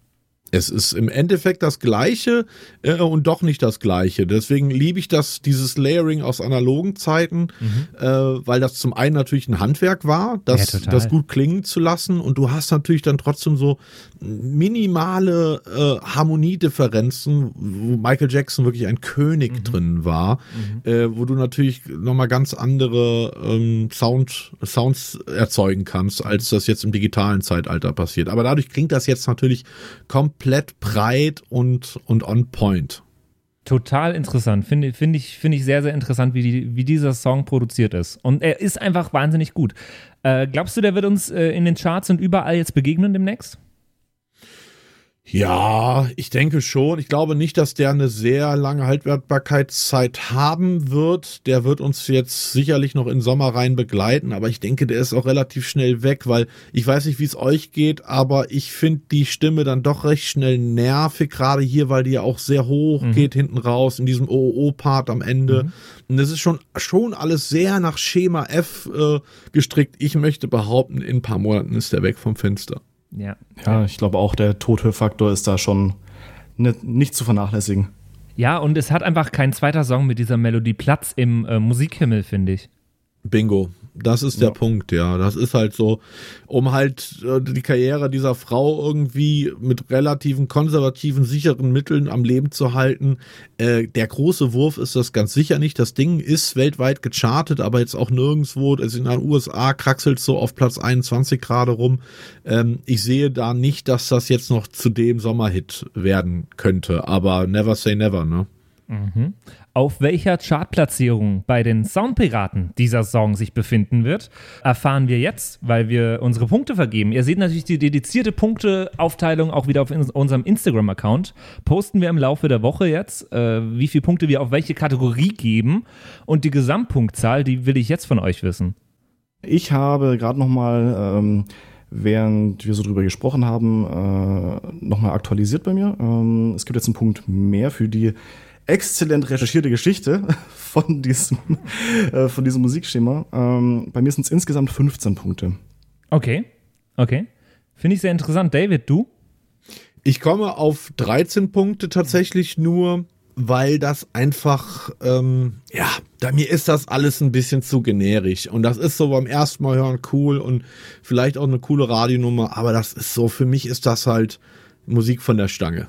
Es ist im Endeffekt das Gleiche äh, und doch nicht das Gleiche. Deswegen liebe ich das, dieses Layering aus analogen Zeiten, äh, weil das zum einen natürlich ein Handwerk war, das, Ja, das gut klingen zu lassen. Und du hast natürlich dann trotzdem so minimale äh, Harmoniedifferenzen, wo Michael Jackson wirklich ein König drin war, äh, wo du natürlich nochmal ganz andere ähm, Sound, Sounds erzeugen kannst, als das jetzt im digitalen Zeitalter passiert. Aber dadurch klingt das jetzt natürlich komplett breit und, und on point. Total interessant. Finde find ich, find ich sehr, sehr interessant, wie, die, wie dieser Song produziert ist. Und er ist einfach wahnsinnig gut. Äh, glaubst du, der wird uns äh, in den Charts und überall jetzt begegnen demnächst? Ja, ich denke schon. Ich glaube nicht, dass der eine sehr lange Haltbarkeitszeit haben wird. Der wird uns jetzt sicherlich noch in Sommer rein begleiten, aber ich denke, der ist auch relativ schnell weg, weil ich weiß nicht, wie es euch geht, aber ich finde die Stimme dann doch recht schnell nervig, gerade hier, weil die ja auch sehr hoch geht hinten raus in diesem OO-Part am Ende. Und das ist schon, schon alles sehr nach Schema F äh, gestrickt. Ich möchte behaupten, in ein paar Monaten ist der weg vom Fenster. Ja. Ja, ich glaube auch, der Tothörfaktor ist da schon ne, nicht zu vernachlässigen. Ja, und es hat einfach kein zweiter Song mit dieser Melodie Platz im äh, Musikhimmel, finde ich. Bingo. Das ist der Punkt, ja. Das ist halt so, um halt äh, die Karriere dieser Frau irgendwie mit relativen konservativen, sicheren Mitteln am Leben zu halten. Äh, der große Wurf ist das ganz sicher nicht. Das Ding ist weltweit gechartet, aber jetzt auch nirgendwo. Also in den USA kraxelt so auf Platz 21 gerade rum. Ähm, ich sehe da nicht, dass das jetzt noch zu dem Sommerhit werden könnte. Aber never say never, ne? Auf welcher Chartplatzierung bei den Soundpiraten dieser Song sich befinden wird, erfahren wir jetzt, weil wir unsere Punkte vergeben. Ihr seht natürlich die dedizierte Punkteaufteilung auch wieder auf unserem Instagram-Account. Posten wir im Laufe der Woche jetzt, äh, wie viele Punkte wir auf welche Kategorie geben. Und die Gesamtpunktzahl, die will ich jetzt von euch wissen. Ich habe gerade noch mal, ähm, während wir so drüber gesprochen haben, äh, noch mal aktualisiert bei mir. Ähm, es gibt jetzt einen Punkt mehr für die exzellent recherchierte Geschichte [LAUGHS] von diesem, äh, von diesem Musikschema. Ähm, bei mir sind es insgesamt 15 Punkte. Okay, okay. Finde ich sehr interessant. David, du? Ich komme auf 13 Punkte tatsächlich nur, weil das einfach, ähm, ja, da mir ist das alles ein bisschen zu generisch. Und das ist so beim ersten Mal hören cool und vielleicht auch eine coole Radionummer, aber das ist so, für mich ist das halt Musik von der Stange.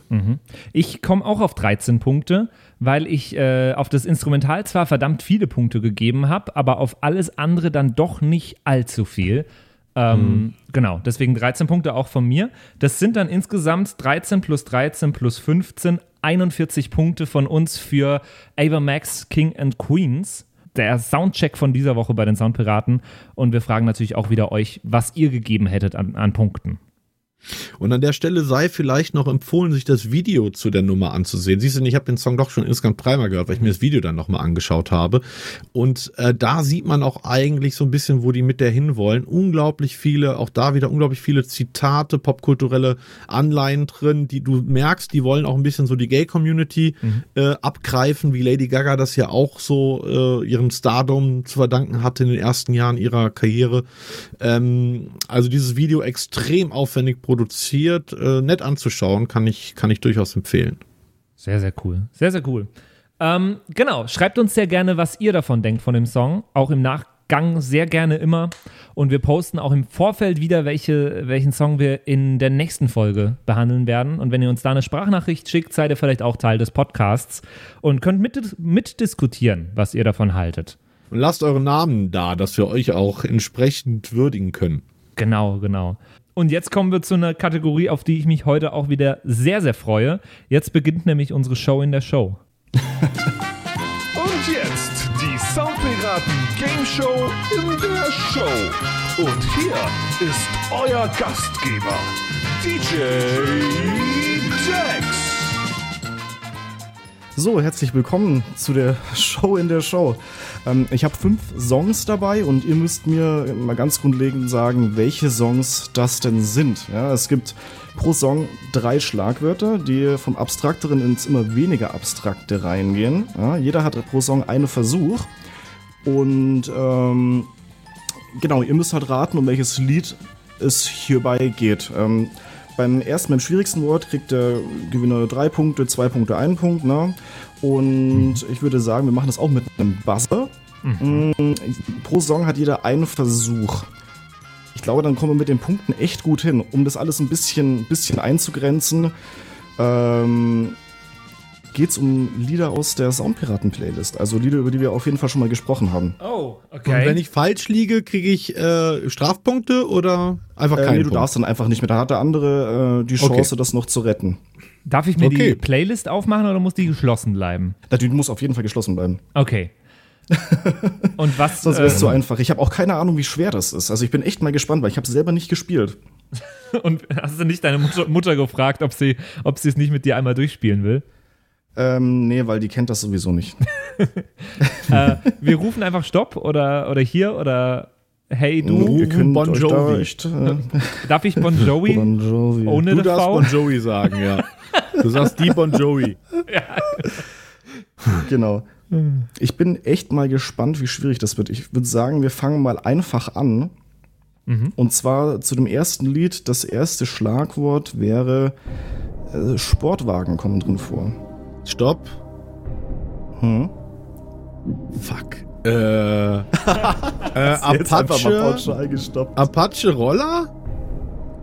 Ich komme auch auf 13 Punkte, weil ich äh, auf das Instrumental zwar verdammt viele Punkte gegeben habe, aber auf alles andere dann doch nicht allzu viel. Ähm, Genau, deswegen 13 Punkte auch von mir. Das sind dann insgesamt 13 plus 13 plus 15, 41 Punkte von uns für Ava Max, King and Queens. Der Soundcheck von dieser Woche bei den Soundpiraten. Und wir fragen natürlich auch wieder euch, was ihr gegeben hättet an, an Punkten. Und an der Stelle sei vielleicht noch empfohlen, sich das Video zu der Nummer anzusehen. Siehst du, ich habe den Song doch schon insgesamt dreimal gehört, weil ich mir das Video dann nochmal angeschaut habe. Und äh, da sieht man auch eigentlich so ein bisschen, wo die mit der hinwollen. Unglaublich viele, auch da wieder unglaublich viele Zitate, popkulturelle Anleihen drin, die du merkst, die wollen auch ein bisschen so die Gay-Community äh, abgreifen, wie Lady Gaga das ja auch so äh, ihrem Stardom zu verdanken hatte in den ersten Jahren ihrer Karriere. Ähm, also dieses Video extrem aufwendig produziert, äh, nett anzuschauen, kann ich, kann ich durchaus empfehlen. Sehr, sehr cool. Sehr, sehr cool. Ähm, genau, schreibt uns sehr gerne, was ihr davon denkt von dem Song. Auch im Nachgang sehr gerne immer. Und wir posten auch im Vorfeld wieder, welche, welchen Song wir in der nächsten Folge behandeln werden. Und wenn ihr uns da eine Sprachnachricht schickt, seid ihr vielleicht auch Teil des Podcasts und könnt mit, mitdiskutieren, was ihr davon haltet. Und lasst eure Namen da, dass wir euch auch entsprechend würdigen können. Genau, genau. Und jetzt kommen wir zu einer Kategorie, auf die ich mich heute auch wieder sehr, sehr freue. Jetzt beginnt nämlich unsere Show in der Show. [LAUGHS] Und jetzt die Soundpiraten Game Show in der Show. Und hier ist euer Gastgeber, DJ Dex. So, herzlich willkommen zu der [LAUGHS] Show in der Show. Ähm, ich habe fünf Songs dabei und ihr müsst mir mal ganz grundlegend sagen, welche Songs das denn sind. Ja, es gibt pro Song drei Schlagwörter, die vom Abstrakteren ins immer weniger Abstrakte reingehen. Ja, jeder hat pro Song einen Versuch. Und ähm, genau, ihr müsst halt raten, um welches Lied es hierbei geht. Ähm, beim ersten, beim schwierigsten Wort kriegt der Gewinner drei Punkte, zwei Punkte, einen Punkt. Ne? Und ich würde sagen, wir machen das auch mit einem Buzzer. Mm, Pro Song hat jeder einen Versuch. Ich glaube, dann kommen wir mit den Punkten echt gut hin. Um das alles ein bisschen, bisschen einzugrenzen, ähm, geht es um Lieder aus der Soundpiraten-Playlist. Also Lieder, über die wir auf jeden Fall schon mal gesprochen haben. Oh, Und wenn ich falsch liege, kriege ich äh, Strafpunkte oder einfach Äh, keinen nee, du Punkt? darfst dann einfach nicht mehr. Da hat der andere äh, die Okay. Chance, das noch zu retten. Darf ich mir die Okay. Playlist aufmachen oder muss die geschlossen bleiben? Die muss auf jeden Fall geschlossen bleiben. Okay. [LAUGHS] Und was? Sonst wäre es äh, zu einfach. Ich habe auch keine Ahnung, wie schwer das ist. Also ich bin echt mal gespannt, weil ich habe selber nicht gespielt. [LAUGHS] und hast du nicht deine Mutter, Mutter gefragt, ob sie, ob sie es nicht mit dir einmal durchspielen will? Ähm, nee, weil die kennt das sowieso nicht. [LAUGHS] äh, wir rufen einfach Stopp oder, oder hier oder Hey du, Ihr könnt Bon euch da Jovi. echt, äh, darf ich Bon Jovi Bon Jovi. ohne Du darfst V? Bon Jovi sagen, ja. Du sagst die Bon Jovi. [LAUGHS] Genau. Ich bin echt mal gespannt, wie schwierig das wird. Ich würde sagen, wir fangen mal einfach an. Und zwar zu dem ersten Lied. Das erste Schlagwort wäre äh, Sportwagen kommen drin vor. Stopp. Hm? Fuck. Äh, [LAUGHS] äh, Apache, gestoppt. Apache Roller?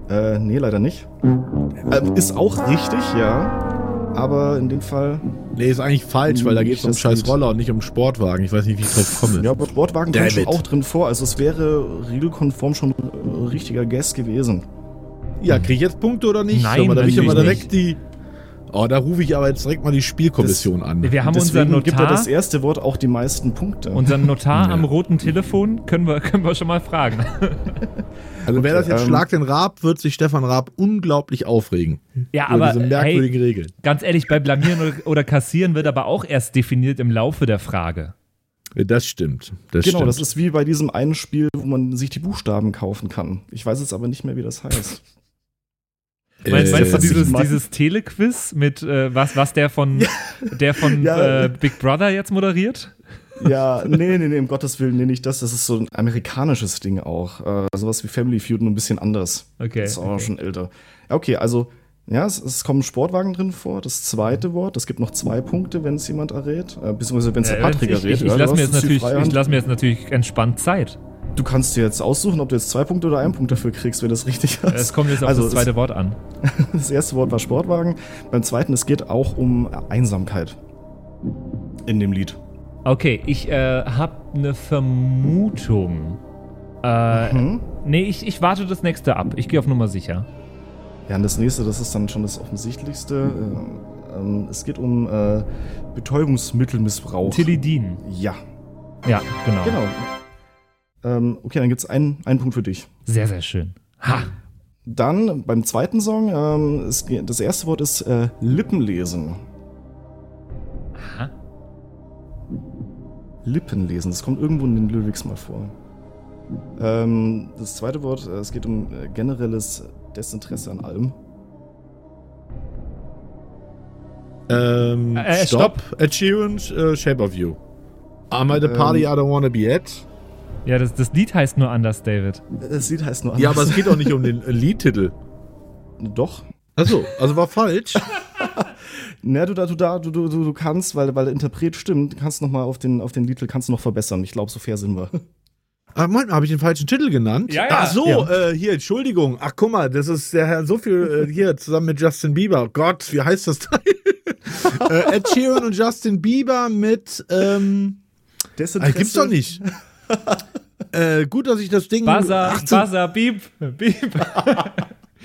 Äh, nee, leider nicht. Ähm, ist auch richtig, ja. Aber in dem Fall. Nee, ist eigentlich falsch, weil da geht es um Nicht scheiß Lied. Roller und nicht um Sportwagen. Ich weiß nicht, wie ich drauf komme. Ja, aber Sportwagen Damn kommt schon auch drin vor. Also es wäre regelkonform schon ein richtiger Guess gewesen. Ja, krieg ich jetzt Punkte oder nicht? Nein, Schau mal, da will ich ja mal natürlich direkt die. Oh, da rufe ich aber jetzt direkt mal die Spielkommission an. Wir haben Deswegen unseren gibt ja Notar, das erste Wort auch die meisten Punkte. unseren Notar [LAUGHS] Ja. am roten Telefon, können wir, können wir schon mal fragen. [LAUGHS] Also wer das jetzt ähm, Schlag den Raab, wird sich Stefan Raab unglaublich aufregen. Ja, über aber diese hey, merkwürdigen Regeln. ganz ehrlich, bei Blamieren oder, oder Kassieren wird aber auch erst definiert im Laufe der Frage. Das stimmt. Das genau, stimmt. das ist wie bei diesem einen Spiel, wo man sich die Buchstaben kaufen kann. Ich weiß jetzt aber nicht mehr, wie das heißt. Meinst, meinst du ich dieses, dieses Telequiz mit äh, was, was der von, [LAUGHS] der von Ja. äh, Big Brother jetzt moderiert? ja, nee, nee, nee, um Gottes Willen, nee, nicht das. Das ist so ein amerikanisches Ding auch. Äh, sowas wie Family Feud, nur ein bisschen anders. Okay. Das ist auch okay. schon älter. Ja, okay, also, ja, es, es kommen Sportwagen drin vor. Das zweite Wort, es gibt noch zwei Punkte, wenn es jemand errät. Äh, beziehungsweise, wenn es der Äh, Patrick ich, errät. ich, ich, ja, lasse mir, jetzt natürlich- ich lass mir jetzt natürlich entspannt Zeit. Du kannst dir jetzt aussuchen, ob du jetzt zwei Punkte oder einen Punkt dafür kriegst, wenn du das richtig hast. Es kommt jetzt auf Also, das zweite Wort an. [LAUGHS] Das erste Wort war Sportwagen. Beim zweiten, es geht auch um Einsamkeit. In dem Lied. Okay, ich äh, habe eine Vermutung. Äh, Hm? Nee, ich, ich warte das nächste ab. Ich gehe auf Nummer sicher. Ja, und das nächste, das ist dann schon das Offensichtlichste. Äh, ähm, es geht um äh, Betäubungsmittelmissbrauch. Tilidin. Ja, Ja, genau. genau. Ähm, okay, dann gibt es einen, einen Punkt für dich. Sehr, sehr schön. Ha! Dann beim zweiten Song, ähm, es, das erste Wort ist äh, Lippenlesen. Aha. Lippenlesen, das kommt irgendwo in den Lyrics mal vor. Ähm, das zweite Wort, äh, es geht um äh, generelles Desinteresse an allem. Ähm, Äh, stopp. Ed Sheeran, äh, Shape of You. I'm at a party Ähm. I don't wanna be at. Ja, das, das Lied heißt nur anders, David. Das Lied heißt nur Ja, aber anders. es geht auch nicht um den äh, Liedtitel. Doch. Achso, also war falsch. [LAUGHS] Na, du, da, du, da, du, du, du kannst, weil, weil der Interpret stimmt, kannst noch mal auf den, auf den Liedtitel kannst du noch verbessern. Ich glaube, so fair sind wir. Ah, Moment, habe ich den falschen Titel genannt? Ja, ja. Ach so, Ja. Äh, hier, Entschuldigung. Ach, guck mal, das ist der Herr so viel äh, hier zusammen mit Justin Bieber. Gott, wie heißt das Teil? [LAUGHS] äh, Ed Sheeran und Justin Bieber mit, ähm, Desinteresse. Ah, gibt's doch nicht. Äh, gut, dass ich das Ding. Buzzer, Ach, zu- Buzzer, Beep, Beep. [LAUGHS]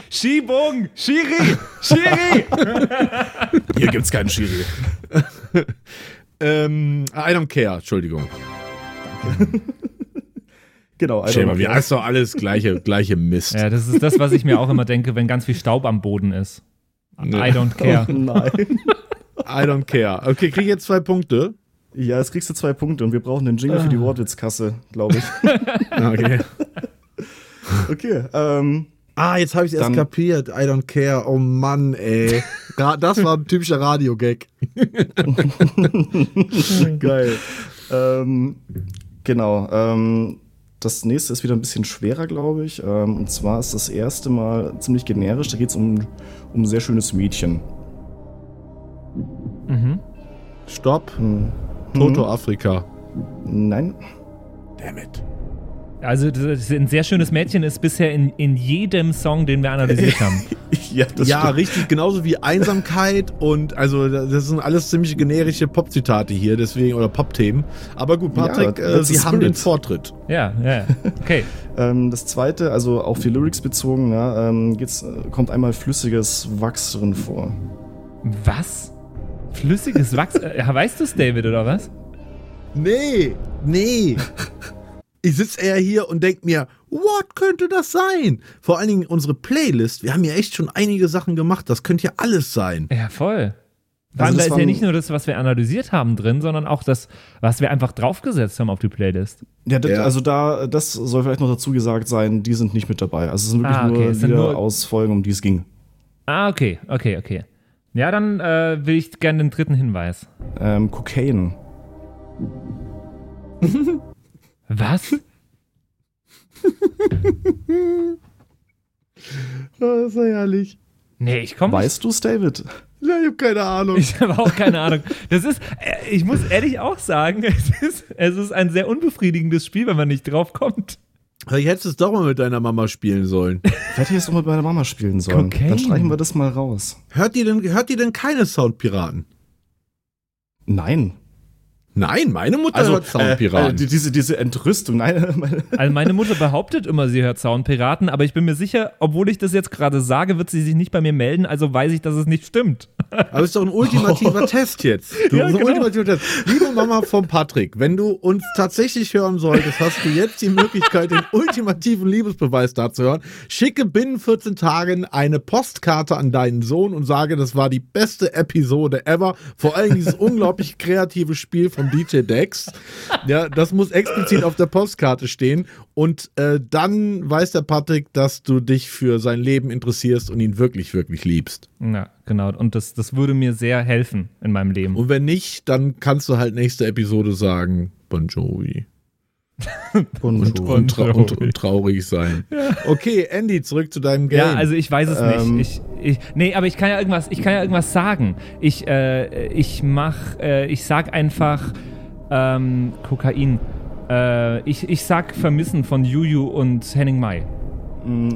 Schiebung, Schiri, Schiri. Hier gibt's keinen Schiri. ähm, I don't care, Entschuldigung. [LAUGHS] Genau, wie care. ist doch alles gleiche, gleiche Mist. Ja, das ist das, was ich mir auch immer denke, wenn ganz viel Staub am Boden ist. I don't care. Oh nein. [LAUGHS] I don't care. Okay, krieg ich jetzt zwei Punkte. Ja, jetzt kriegst du zwei Punkte und wir brauchen den Jingle für die Wortwitzkasse, glaube ich. [LAUGHS] Okay. [LAUGHS] Okay, ähm, Ah, jetzt habe ich erst Dann- kapiert. I don't care. Oh Mann, ey. Das war ein typischer Radio-Gag. [LAUGHS] geil. ähm, genau, ähm, das nächste ist wieder ein bisschen schwerer, glaube ich. Ähm, und zwar ist das erste Mal ziemlich generisch. Da geht es um, um ein sehr schönes Mädchen. Mhm. Stopp. Hm. Toto Afrika. Nein. Damn it. Also das ein sehr schönes Mädchen ist bisher in, in jedem Song, den wir analysiert [LAUGHS] haben. ja, das ja, richtig. Genauso wie Einsamkeit und also das sind alles ziemlich generische Pop-Zitate hier, deswegen oder Pop-Themen. Aber gut, Patrick, Ja, äh, Sie haben den. Vortritt. Ja, ja. Okay. [LAUGHS] Ähm, das zweite, also auf die Lyrics bezogen, ja, ähm, geht's, äh, kommt einmal flüssiges Wachs drin vor. Was? Flüssiges Wachs? Äh, weißt du es, David, oder was? Nee, nee. Ich sitze eher hier und denke mir, what könnte das sein? Vor allen Dingen unsere Playlist. Wir haben ja echt schon einige Sachen gemacht. Das könnte ja alles sein. Ja, voll. Vor Also allem, da ist ja nicht nur das, was wir analysiert haben drin, sondern auch das, was wir einfach draufgesetzt haben auf die Playlist. Ja, das, Ja. also da, das soll vielleicht noch dazu gesagt sein, die sind nicht mit dabei. Also es sind wirklich Ah, okay, nur es sind nur- aus Folgen, um die es ging. Ah, okay, okay, okay. Ja, dann äh, will ich gerne den dritten Hinweis. Ähm, Cocaine. Was? [LAUGHS] Das ist ja herrlich. Nee, ich komme nicht. Weißt du's, David? Ja, ich habe keine Ahnung. Ich habe auch keine Ahnung. Das ist, äh, ich muss ehrlich auch sagen, [LAUGHS] es ist, es ist ein sehr unbefriedigendes Spiel, wenn man nicht drauf kommt. Hättest du es doch mal mit deiner Mama spielen sollen. Hätte ich es doch mit meiner Mama spielen sollen. Cocaine. Dann streichen wir das mal raus. Hört ihr denn, hört ihr denn keine Soundpiraten? Nein. Nein, meine Mutter Also, hört äh, Soundpiraten. äh, die- diese, diese Entrüstung, nein, [LAUGHS] meine, Also meine Mutter behauptet immer, sie hört Soundpiraten, aber ich bin mir sicher, obwohl ich das jetzt gerade sage, wird sie sich nicht bei mir melden, also weiß ich, dass es nicht stimmt. Aber es ist doch ein ultimativer [LAUGHS] Test jetzt. Du, Ja, so genau. ultimativer Test. Liebe Mama von Patrick, wenn du uns tatsächlich hören solltest, hast du jetzt die Möglichkeit, den ultimativen Liebesbeweis dazu hören. Schicke binnen 14 Tagen eine Postkarte an deinen Sohn und sage, das war die beste Episode ever. Vor allem dieses [LAUGHS] unglaublich kreative Spiel von DJ Dex. Ja, das muss explizit auf der Postkarte stehen. Und äh, dann weiß der Patrick, dass du dich für sein Leben interessierst und ihn wirklich, wirklich liebst. Ja, genau. Und das, das würde mir sehr helfen in meinem Leben. Und wenn nicht, dann kannst du halt nächste Episode sagen, Bon Jovi. [LAUGHS] Und, und, trau und, und traurig sein. Okay, Andy, zurück zu deinem Game. Ja, also ich weiß es Ähm. nicht. Ich, ich, nee, aber ich kann ja irgendwas, ich kann ja irgendwas sagen. Ich, äh, ich mach, äh, ich sag einfach ähm, Kokain. Äh, ich, ich sag Vermissen von Juju und Henning Mai. Mm,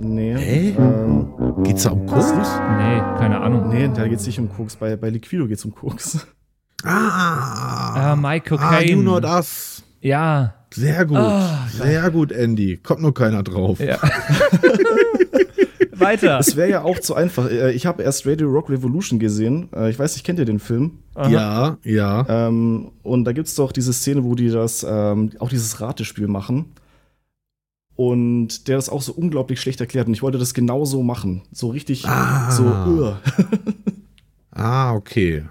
nee. Hä? Ähm, Geht's da um Koks? Nee, keine Ahnung. nee, da geht's nicht um Koks. Bei, bei Liquido geht's um Koks. Ah, Ah, My ah, Cocaine. you not us. Ja. Sehr gut, Ah, sehr gut, Andy. Kommt nur keiner drauf. ja. [LAUGHS] Weiter. Es wäre ja auch zu einfach. Äh, Ich habe erst Radio Rock Revolution gesehen. Äh, Ich weiß nicht, kennt ihr den Film? Ja, ja. Ähm, und da gibt's doch diese Szene, wo die das, ähm, auch dieses Ratespiel machen. Und der das auch so unglaublich schlecht erklärt. Und ich wollte das genau so machen. So richtig, Ah. so, uh. [LAUGHS] Ah, okay.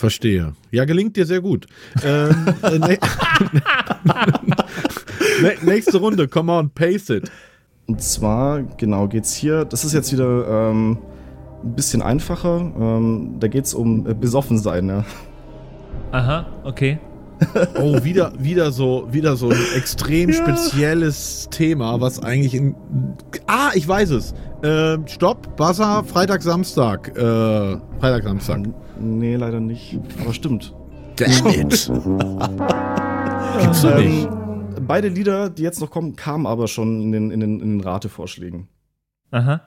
Verstehe. Ja, gelingt dir sehr gut. ähm, äh, ne [LAUGHS] ne nächste Runde, come on, pace it. Und zwar, genau, geht's hier, das ist jetzt wieder ähm, ein bisschen einfacher. Ähm, da geht's um äh, besoffen sein, ja. Aha, okay. Oh, wieder, wieder so, wieder so ein extrem spezielles Thema, was eigentlich in. Ah, ich weiß es. Ähm, stopp, Buzzer, Freitag, Samstag. Äh, Freitag, Samstag. Nee, leider nicht. Aber stimmt. Damn it. Gibt's doch [LAUGHS] nicht. Ähm, beide Lieder, die jetzt noch kommen, kamen aber schon in den, in den, in den Ratevorschlägen. Aha.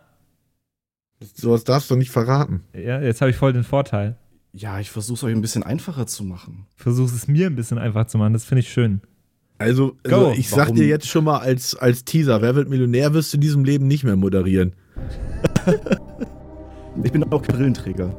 Sowas darfst du nicht verraten. Ja, jetzt habe ich voll den Vorteil. Ja, ich versuche es euch ein bisschen einfacher zu machen. Versuch es mir ein bisschen einfach zu machen, das finde ich schön. Also, also Go. ich sag Warum? dir jetzt schon mal als, als Teaser, wer wird Millionär, wirst du in diesem Leben nicht mehr moderieren. Ich bin auch kein Brillenträger.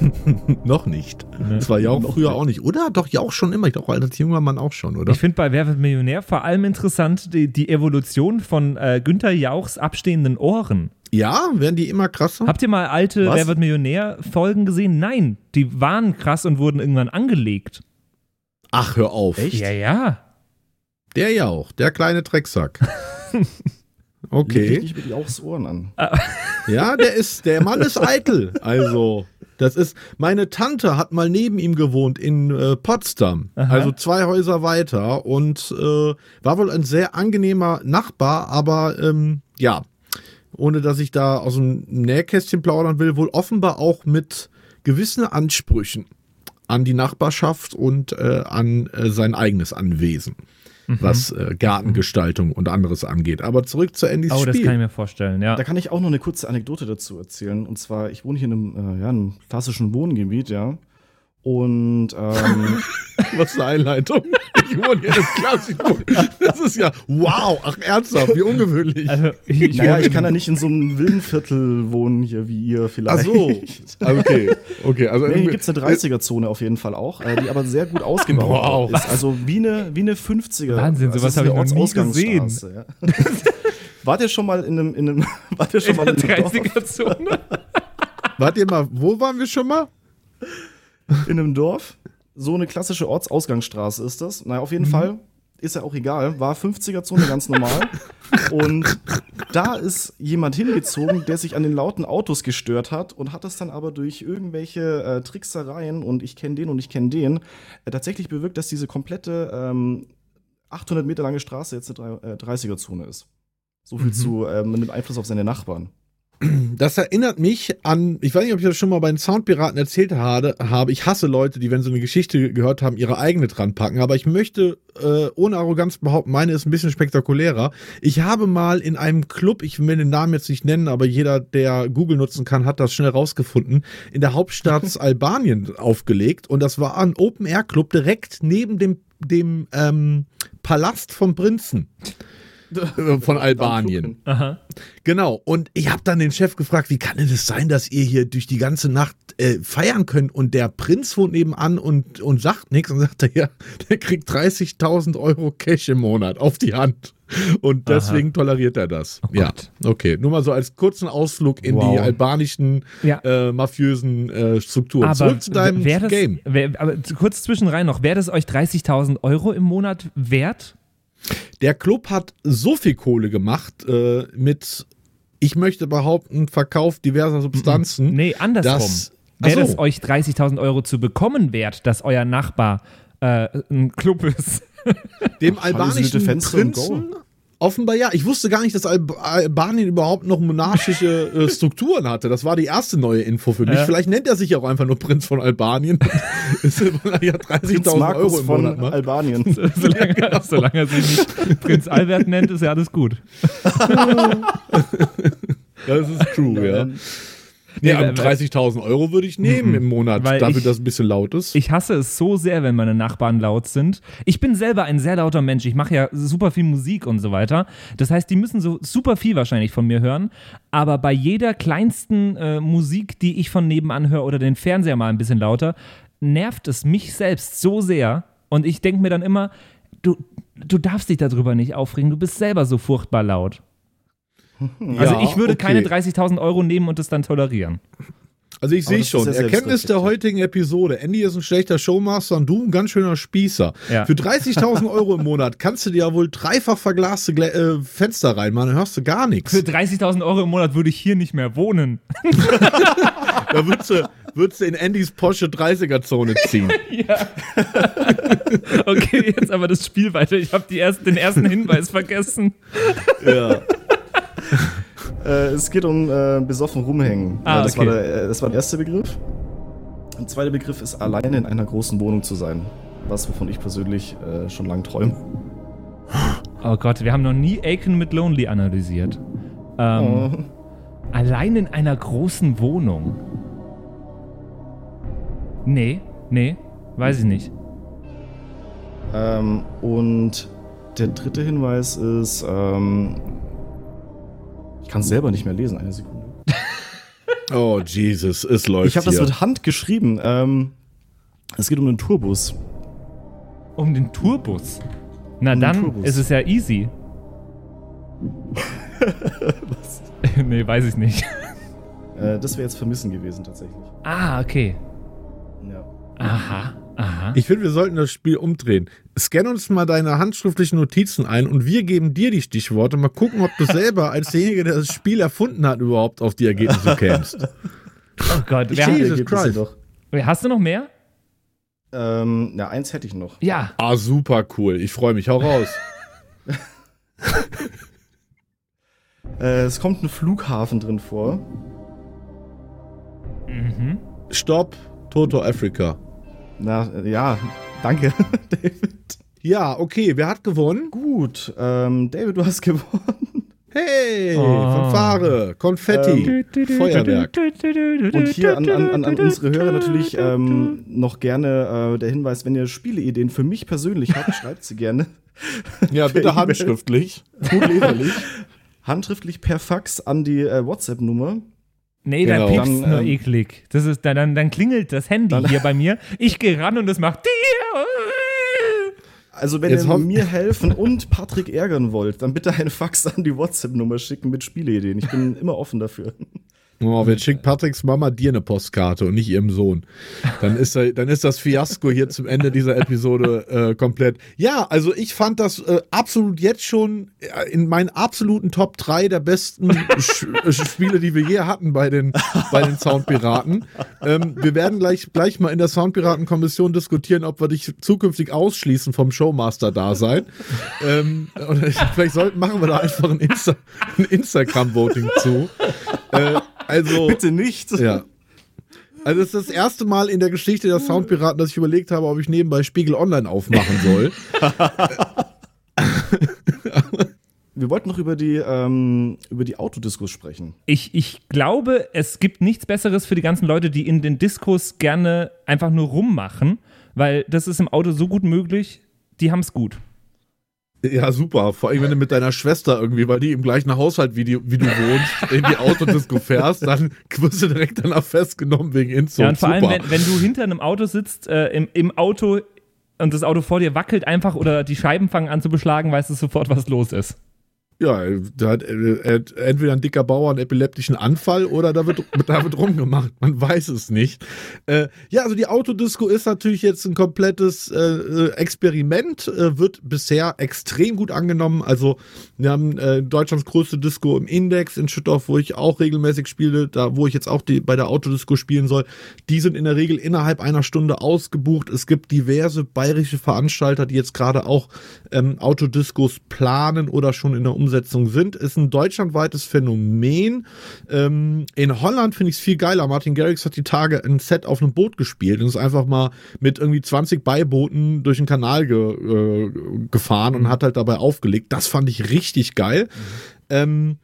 [LAUGHS] Noch nicht. Ne? Das war ja auch Noch früher nicht. auch nicht. Oder? Doch, ja auch schon immer. Ich glaube, als junger Mann auch schon, oder? Ich finde bei Wer wird Millionär vor allem interessant die, die Evolution von äh, Günther Jauchs abstehenden Ohren. Ja, werden die immer krasser? Habt ihr mal alte Was? Wer wird Millionär Folgen gesehen? Nein, die waren krass und wurden irgendwann angelegt. Ach, hör auf. Echt? Ja, ja. Der ja auch. Der kleine Drecksack. [LAUGHS] Okay. richtig wirklich aufs Ohren an. Ja, der ist, der Mann ist eitel. Also, das ist, meine Tante hat mal neben ihm gewohnt in äh, Potsdam. Aha. Also zwei Häuser weiter und äh, war wohl ein sehr angenehmer Nachbar, aber ähm, ja, ohne dass ich da aus dem Nähkästchen plaudern will, wohl offenbar auch mit gewissen Ansprüchen an die Nachbarschaft und äh, an äh, sein eigenes Anwesen, Mhm. was äh, Gartengestaltung und anderes angeht. Aber zurück zu Andys Oh, das Spiel. kann ich mir vorstellen, ja. Da kann ich auch noch eine kurze Anekdote dazu erzählen. Und zwar, ich wohne hier in einem, äh, ja, einem klassischen Wohngebiet, ja. Und ähm, [LAUGHS] Was eine Einleitung. Ich wohne hier einem klassischen Das ist ja, wow, ach ernsthaft, wie ungewöhnlich. Also, ich, naja, ich kann ja nicht in so einem Villenviertel wohnen hier wie ihr vielleicht. Ach so, okay, okay, also Nee, hier irgendwie- gibt es eine 30er-Zone auf jeden Fall auch, äh, die aber sehr gut ausgebaut Wow. ist. Also wie eine, wie eine 50er. Wahnsinn, also sowas es ist hab ich noch nie Ortsausgangsstraße, Ja. Wart ihr schon mal in einem, in einem [LAUGHS] wart ihr schon in mal in einem, Dorf, 30er-Zone. wart ihr mal, wo waren wir schon mal? [LAUGHS] in einem Dorf? So eine klassische Ortsausgangsstraße ist das. Naja, auf jeden Mhm. Fall. Ist ja auch egal. War 50er-Zone ganz normal. Und da ist jemand hingezogen, der sich an den lauten Autos gestört hat und hat das dann aber durch irgendwelche äh, Tricksereien und ich kenne den und ich kenne den äh, tatsächlich bewirkt, dass diese komplette ähm, 800 Meter lange Straße jetzt eine drei- äh, 30er-Zone ist. So Mhm. viel zu ähm, mit dem Einfluss auf seine Nachbarn. Das erinnert mich an, ich weiß nicht, ob ich das schon mal bei den Soundpiraten erzählt habe. Ich hasse Leute, die, wenn sie eine Geschichte gehört haben, ihre eigene dran packen. Aber ich möchte äh, ohne Arroganz behaupten, meine ist ein bisschen spektakulärer. Ich habe mal in einem Club, ich will den Namen jetzt nicht nennen, aber jeder, der Google nutzen kann, hat das schnell rausgefunden, in der Hauptstadt [LAUGHS] Albanien aufgelegt. Und das war ein Open-Air-Club direkt neben dem, dem ähm, Palast vom Prinzen [LAUGHS] von Albanien. Aha. Genau. Und ich habe dann den Chef gefragt, wie kann denn es sein, dass ihr hier durch die ganze Nacht äh, feiern könnt und der Prinz wohnt nebenan und, und sagt nichts und sagt er, [LAUGHS] ja, der kriegt 30.000 Euro Cash im Monat auf die Hand. Und deswegen toleriert er das. Oh ja, okay. Nur mal so als kurzen Ausflug in Wow. die albanischen Ja. äh, mafiösen äh, Strukturen. Aber Zurück zu deinem wär das, Game. Wär, aber kurz zwischenrein noch, wäre das euch 30.000 Euro im Monat wert? Der Club hat so viel Kohle gemacht äh, mit, ich möchte behaupten, Verkauf diverser Substanzen. Nee, andersrum. Das- Wäre Ach so. es euch 30.000 Euro zu bekommen wert, dass euer Nachbar äh, ein Club ist? Dem albanischen Prinzen? Offenbar ja. Ich wusste gar nicht, dass Alb Albanien überhaupt noch monarchische äh, [LAUGHS] Strukturen hatte. Das war die erste neue Info für mich. Ja. Vielleicht nennt er sich auch einfach nur Prinz von Albanien. [LAUGHS] Ist ja Prinz 30.000 Markus Euro im von Monat macht. Albanien. [LAUGHS] solange, solange er sich nicht Prinz Albert nennt, ist ja alles gut. Das ist true, ja. Nee, Ja, weil- 30.000 Euro würde ich nehmen im Monat, dafür, ich- dass es ein bisschen laut ist. Ich hasse es so sehr, wenn meine Nachbarn laut sind. Ich bin selber ein sehr lauter Mensch. Ich mache ja super viel Musik und so weiter. Das heißt, die müssen so super viel wahrscheinlich von mir hören. Aber bei jeder kleinsten äh, Musik, die ich von nebenan höre oder den Fernseher mal ein bisschen lauter, nervt es mich selbst so sehr. Und ich denke mir dann immer, du, du darfst dich darüber nicht aufregen. Du bist selber so furchtbar laut. Also Ja, ich würde okay. keine 30.000 Euro nehmen und es dann tolerieren. Also ich sehe das schon, ja Erkenntnis der heutigen Episode. Andy ist ein schlechter Showmaster und du ein ganz schöner Spießer. Ja. Für 30.000 Euro im Monat kannst du dir ja wohl dreifach verglaste Glä äh, Fenster reinmachen, dann hörst du gar nichts. Für 30.000 Euro im Monat würde ich hier nicht mehr wohnen. [LAUGHS] Da würdest du, würdest du in Andys Porsche 30er-Zone ziehen. [LAUGHS] Okay, jetzt aber das Spiel weiter. Ich habe erst, den ersten Hinweis vergessen. ja. [LAUGHS] Äh, es geht um äh, besoffen rumhängen. Ah, Ja, das, okay. war der, äh, das war der erste Begriff. Ein zweiter Begriff ist alleine in einer großen Wohnung zu sein. Was, wovon ich persönlich äh, schon lange träume. Oh Gott, wir haben noch nie Aiken mit Lonely analysiert. Ähm, Oh. Allein in einer großen Wohnung. Nee, nee, weiß ich nicht. Ähm, und der dritte Hinweis ist, ähm, ich kann es selber nicht mehr lesen, eine Sekunde. [LAUGHS] Oh, Jesus, es läuft. Ich habe das mit Hand geschrieben. Ähm, es geht um einen Tourbus. Um den Tourbus. Na Um den dann Tourbus. ist es ja easy. [LAUGHS] [LAUGHS] Was? nee, weiß ich nicht. Äh, das wäre jetzt Vermissen gewesen, tatsächlich. Ah, okay. Ja. Aha, aha. Ich finde, wir sollten das Spiel umdrehen. Scan uns mal deine handschriftlichen Notizen ein und wir geben dir die Stichworte. Mal gucken, ob du [LAUGHS] selber als derjenige, der das Spiel erfunden hat, überhaupt auf die Ergebnisse kämst. [LAUGHS] oh Gott, Ich wer, Jesus Christ. doch. hast du noch mehr? Ähm, na, eins hätte ich noch. Ja. Ah, super cool. Ich freue mich. Hau raus. [LAUGHS] Äh, es kommt ein Flughafen drin vor. Mhm. Stopp. Toto Africa. Na, ja, danke, [LAUGHS] David. Ja, okay. Wer hat gewonnen? Gut, ähm, David, du hast gewonnen. Hey, Oh. Fanfare, Konfetti, Feuerwerk. Und hier an, an, an, an unsere Hörer natürlich ähm, noch gerne äh, der Hinweis, wenn ihr Spieleideen für mich persönlich habt, [LAUGHS] schreibt sie gerne. Ja, bitte handschriftlich. Gut leserlich. Handschriftlich per Fax an die äh, WhatsApp-Nummer. Nee, da Genau. piepst Dann, nur ähm, eklig. Das ist, dann, dann, dann klingelt das Handy Dann- hier bei mir. Ich gehe ran und es macht. Also wenn Jetzt ihr mir helfen und Patrick ärgern wollt, dann bitte eine Fax an die WhatsApp-Nummer schicken mit Spieleideen. Ich bin immer offen dafür. Oh, jetzt schickt Patricks Mama dir eine Postkarte und nicht ihrem Sohn. Dann ist, er, dann ist das Fiasko hier zum Ende dieser Episode äh, komplett. Ja, also ich fand das äh, absolut jetzt schon äh, in meinen absoluten Top 3 der besten Sch äh, Spiele, die wir je hatten bei den, bei den Soundpiraten. Ähm, wir werden gleich, gleich mal in der Soundpiraten-Kommission diskutieren, ob wir dich zukünftig ausschließen vom Showmaster-Dasein. ähm, [LAUGHS] vielleicht sollten, machen wir da einfach ein, Insta ein Instagram-Voting zu. Äh, also, Bitte nicht. ja. Also es ist das erste Mal in der Geschichte der Soundpiraten, dass ich überlegt habe, ob ich nebenbei Spiegel Online aufmachen soll. [LAUGHS] Wir wollten noch über die, ähm, über die Autodiskus sprechen. Ich, ich glaube, es gibt nichts Besseres für die ganzen Leute, die in den Diskos gerne einfach nur rummachen, weil das ist im Auto so gut möglich. Die haben es gut. Ja, super. Vor allem, wenn du mit deiner Schwester irgendwie, weil die im gleichen Haushalt wie, die, wie du wohnst, in die Autodisco [LAUGHS] fährst, dann wirst du direkt danach festgenommen wegen Inzug. ja, und vor allem, super. wenn, wenn du hinter einem Auto sitzt, äh, im, im Auto und das Auto vor dir wackelt einfach oder die Scheiben fangen an zu beschlagen, weißt du sofort, was los ist. Ja, da hat, äh, hat entweder ein dicker Bauer einen epileptischen Anfall oder da wird, [LAUGHS] da wird rumgemacht. Man weiß es nicht. Äh, ja, also die Autodisco ist natürlich jetzt ein komplettes äh, äh, Experiment, äh, wird bisher extrem gut angenommen. Also wir haben äh, Deutschlands größte Disco im Index in Schüttorf, wo ich auch regelmäßig spiele, da wo ich jetzt auch die, bei der Autodisco spielen soll. Die sind in der Regel innerhalb einer Stunde ausgebucht. Es gibt diverse bayerische Veranstalter, die jetzt gerade auch ähm, Autodiscos planen oder schon in der Umsetzung sind. Ist ein deutschlandweites Phänomen. Ähm, in Holland finde ich es viel geiler. Martin Garrix hat die Tage ein Set auf einem Boot gespielt und ist einfach mal mit irgendwie 20 Beibooten durch den Kanal ge, äh, gefahren und hat halt dabei aufgelegt. Das fand ich richtig geil. Ähm,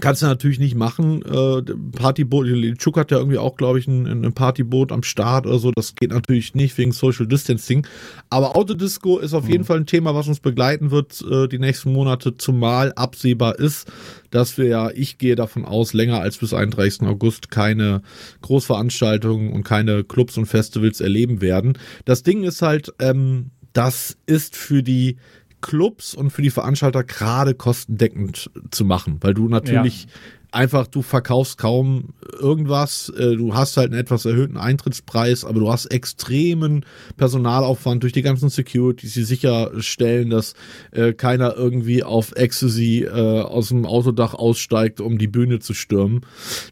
Kannst du natürlich nicht machen. Äh, Partyboot, Chuk hat ja irgendwie auch, glaube ich, ein, ein Partyboot am Start oder so. Das geht natürlich nicht wegen Social Distancing. Aber Autodisco ist auf jeden Fall ein Thema, was uns begleiten wird äh, die nächsten Monate, zumal absehbar ist, dass wir ja, ich gehe davon aus, länger als bis 31. August keine Großveranstaltungen und keine Clubs und Festivals erleben werden. Das Ding ist halt, ähm, das ist für die Clubs und für die Veranstalter gerade kostendeckend zu machen, weil du natürlich einfach, du verkaufst kaum irgendwas, äh, du hast halt einen etwas erhöhten Eintrittspreis, aber du hast extremen Personalaufwand durch die ganzen Securities, die sicherstellen, dass äh, keiner irgendwie auf Ecstasy äh, aus dem Autodach aussteigt, um die Bühne zu stürmen.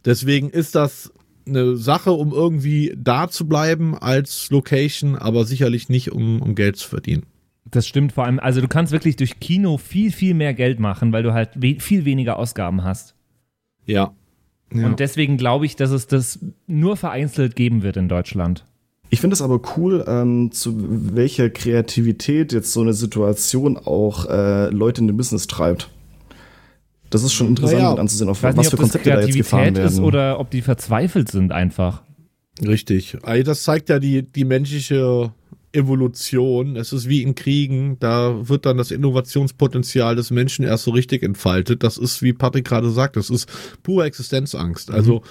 Deswegen ist das eine Sache, um irgendwie da zu bleiben als Location, aber sicherlich nicht, um, um Geld zu verdienen. Das stimmt vor allem. Also du kannst wirklich durch Kino viel, viel mehr Geld machen, weil du halt we viel weniger Ausgaben hast. Ja. ja. Und deswegen glaube ich, dass es das nur vereinzelt geben wird in Deutschland. Ich finde es aber cool, ähm, zu welcher Kreativität jetzt so eine Situation auch äh, Leute in den Business treibt. Das ist schon interessant Naja, mit anzusehen, auf Ich weiß was nicht, für Konzepte da jetzt gefahren Kreativität werden. ist oder ob die verzweifelt sind einfach. Richtig. Also das zeigt ja die, die menschliche Evolution. Es ist wie in Kriegen, da wird dann das Innovationspotenzial des Menschen erst so richtig entfaltet. Das ist, wie Patrick gerade sagt, das ist pure Existenzangst. Also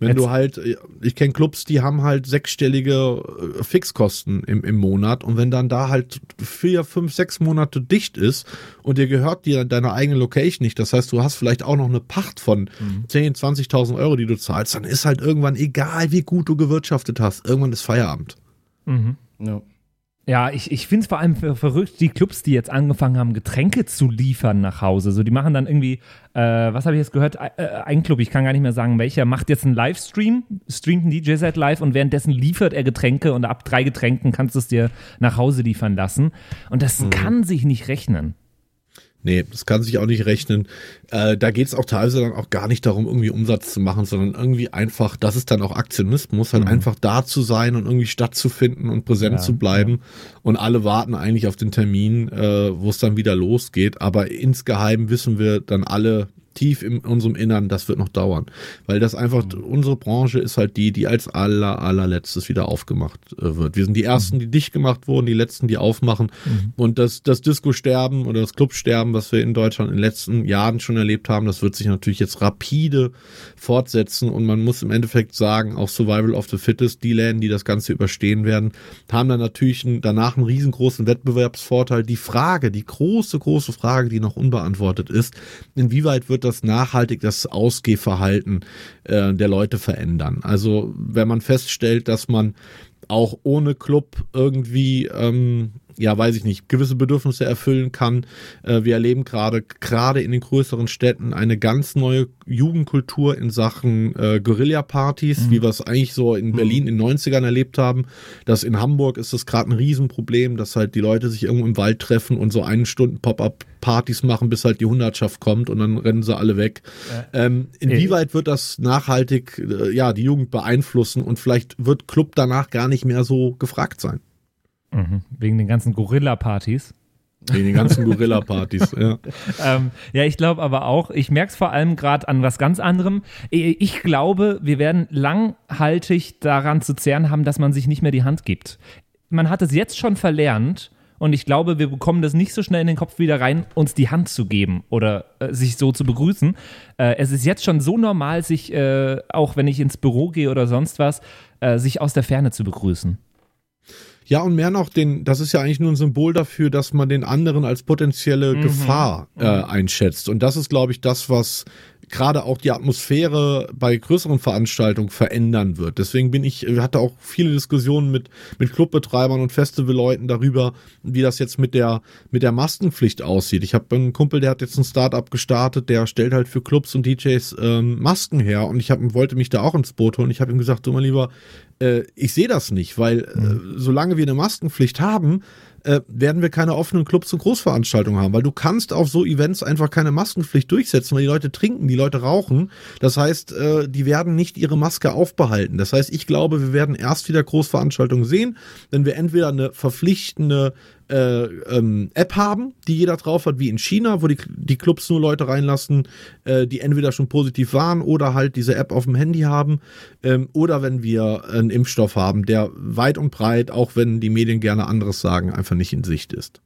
wenn Jetzt- du halt, ich kenne Clubs, die haben halt sechsstellige äh, Fixkosten im, im Monat und wenn dann da halt vier, fünf, sechs Monate dicht ist und dir gehört dir deine eigene Location nicht, das heißt, du hast vielleicht auch noch eine Pacht von 10, 20.000 Euro, die du zahlst, dann ist halt irgendwann egal, wie gut du gewirtschaftet hast, irgendwann ist Feierabend. Ja. Ja, ich, ich finde es vor allem ver- verrückt, die Clubs, die jetzt angefangen haben, Getränke zu liefern nach Hause. So, die machen dann irgendwie, äh, was habe ich jetzt gehört? Äh, ein Club, ich kann gar nicht mehr sagen, welcher, macht jetzt einen Livestream, streamt ein DJ-Set live und währenddessen liefert er Getränke und ab drei Getränken kannst du es dir nach Hause liefern lassen. Und das kann sich nicht rechnen. Nee, das kann sich auch nicht rechnen. Äh, da geht's auch teilweise dann auch gar nicht darum, irgendwie Umsatz zu machen, sondern irgendwie einfach, das ist dann auch Aktionismus, halt einfach da zu sein und irgendwie stattzufinden und präsent Ja, zu bleiben. Und alle warten eigentlich auf den Termin, äh, wo es dann wieder losgeht. Aber insgeheim wissen wir dann alle tief in unserem Innern, das wird noch dauern. Weil das einfach, unsere Branche ist halt die, die als aller, allerletztes wieder aufgemacht äh, wird. Wir sind die Ersten, die dicht gemacht wurden, die Letzten, die aufmachen. Und das, das Disco-Sterben oder das Club-Sterben, was wir in Deutschland in den letzten Jahren schon erlebt haben, das wird sich natürlich jetzt rapide fortsetzen. Und man muss im Endeffekt sagen, auch Survival of the Fittest, die Läden, die das Ganze überstehen werden, haben dann natürlich einen, danach einen riesengroßen Wettbewerbsvorteil. Die Frage, die große, große Frage, die noch unbeantwortet ist, inwieweit wird das nachhaltig das Ausgehverhalten äh, der Leute verändern? Also wenn man feststellt, dass man auch ohne Club irgendwie, ähm, ja, weiß ich nicht, gewisse Bedürfnisse erfüllen kann. Äh, wir erleben gerade, gerade in den größeren Städten eine ganz neue Jugendkultur in Sachen äh, Guerilla-Partys, wie wir es eigentlich so in Berlin in den 90ern erlebt haben. Das in Hamburg ist das gerade ein Riesenproblem, dass halt die Leute sich irgendwo im Wald treffen und so einen Stunden Pop-up-Partys machen, bis halt die Hundertschaft kommt und dann rennen sie alle weg. Ähm, inwieweit wird das nachhaltig, äh, ja, die Jugend beeinflussen und vielleicht wird Club danach gar nicht mehr so gefragt sein? Mhm. Wegen den ganzen Gorilla-Partys. Wegen den ganzen Gorilla-Partys, [LAUGHS] ja. ähm, ja, ich glaube aber auch, ich merke es vor allem gerade an was ganz anderem. Ich glaube, wir werden langhaltig daran zu zehren haben, dass man sich nicht mehr die Hand gibt. Man hat es jetzt schon verlernt und ich glaube, wir bekommen das nicht so schnell in den Kopf wieder rein, uns die Hand zu geben oder äh, sich so zu begrüßen. Äh, es ist jetzt schon so normal, sich, äh, auch wenn ich ins Büro gehe oder sonst was, äh, sich aus der Ferne zu begrüßen. Ja, und mehr noch, den, das ist ja eigentlich nur ein Symbol dafür, dass man den anderen als potenzielle Gefahr äh, einschätzt. Und das ist, glaube ich, das, was gerade auch die Atmosphäre bei größeren Veranstaltungen verändern wird. Deswegen bin ich, äh, hatte auch viele Diskussionen mit, mit Clubbetreibern und Festivalleuten darüber, wie das jetzt mit der, mit der Maskenpflicht aussieht. Ich habe einen Kumpel, der hat jetzt ein Startup gestartet, der stellt halt für Clubs und DJs ähm, Masken her und ich hab, wollte mich da auch ins Boot holen. Ich habe ihm gesagt, du mein Lieber, äh, ich sehe das nicht, weil äh, solange wir eine Maskenpflicht haben, äh, werden wir keine offenen Clubs und Großveranstaltungen haben, weil du kannst auf so Events einfach keine Maskenpflicht durchsetzen, weil die Leute trinken, die Leute rauchen. Das heißt, äh, die werden nicht ihre Maske aufbehalten. Das heißt, ich glaube, wir werden erst wieder Großveranstaltungen sehen, wenn wir entweder eine verpflichtende äh, ähm, App haben, die jeder drauf hat, wie in China, wo die, die Clubs nur Leute reinlassen, äh, die entweder schon positiv waren oder halt diese App auf dem Handy haben, ähm, oder wenn wir einen Impfstoff haben, der weit und breit, auch wenn die Medien gerne anderes sagen, einfach nicht in Sicht ist.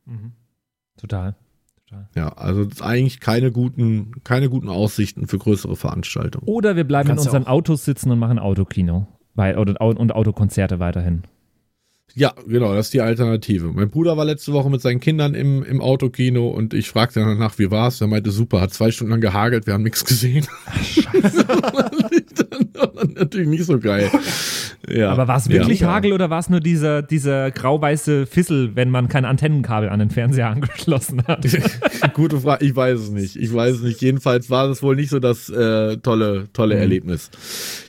Total. Ja, also das ist eigentlich keine guten, keine guten Aussichten für größere Veranstaltungen. Oder wir bleiben Kannst in unseren Autos sitzen und machen Autokino. Weil, oder, und Autokonzerte weiterhin. Ja, genau, das ist die Alternative. Mein Bruder war letzte Woche mit seinen Kindern im, im Autokino und ich fragte dann danach, wie war's? Er meinte, super, hat zwei Stunden lang gehagelt, wir haben nichts gesehen. Scheiße. [LAUGHS] [LAUGHS] Natürlich nicht so geil. Ja, Aber war es wirklich ja. Hagel oder war es nur dieser, dieser grau-weiße Fissel, wenn man kein Antennenkabel an den Fernseher [LAUGHS] angeschlossen hat? Gute Frage, ich weiß es nicht. Ich weiß es nicht. Jedenfalls war es wohl nicht so das äh, tolle, tolle Erlebnis.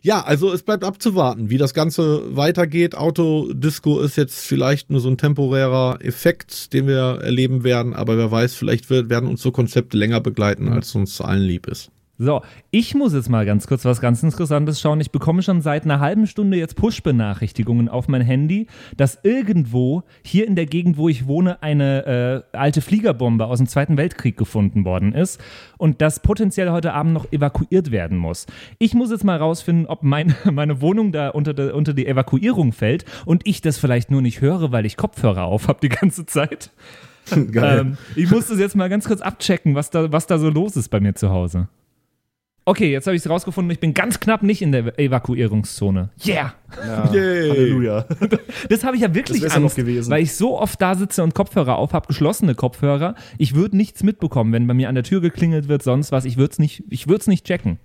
Ja, also es bleibt abzuwarten, wie das Ganze weitergeht. Autodisco ist jetzt vielleicht nur so ein temporärer Effekt, den wir erleben werden, aber wer weiß, vielleicht wird, werden uns so Konzepte länger begleiten, als uns allen lieb ist. So, ich muss jetzt mal ganz kurz was ganz Interessantes schauen. Ich bekomme schon seit einer halben Stunde jetzt Push-Benachrichtigungen auf mein Handy, dass irgendwo hier in der Gegend, wo ich wohne, eine äh, alte Fliegerbombe aus dem Zweiten Weltkrieg gefunden worden ist und das potenziell heute Abend noch evakuiert werden muss. Ich muss jetzt mal rausfinden, ob mein, [LAUGHS] meine Wohnung da unter, de, unter die Evakuierung fällt und ich das vielleicht nur nicht höre, weil ich Kopfhörer auf habe die ganze Zeit. [LAUGHS] Geil. Ähm, ich muss das jetzt mal ganz kurz abchecken, was da, was da so los ist bei mir zu Hause. Okay, jetzt habe ich es rausgefunden. Ich bin ganz knapp nicht in der Evakuierungszone. Yeah! Ja, Yay. Halleluja. [LAUGHS] Das habe ich ja wirklich Das Angst, gewesen. weil ich so oft da sitze und Kopfhörer auf habe, geschlossene Kopfhörer. Ich würde nichts mitbekommen, wenn bei mir an der Tür geklingelt wird, sonst was. Ich würde es nicht, ich würde es nicht checken.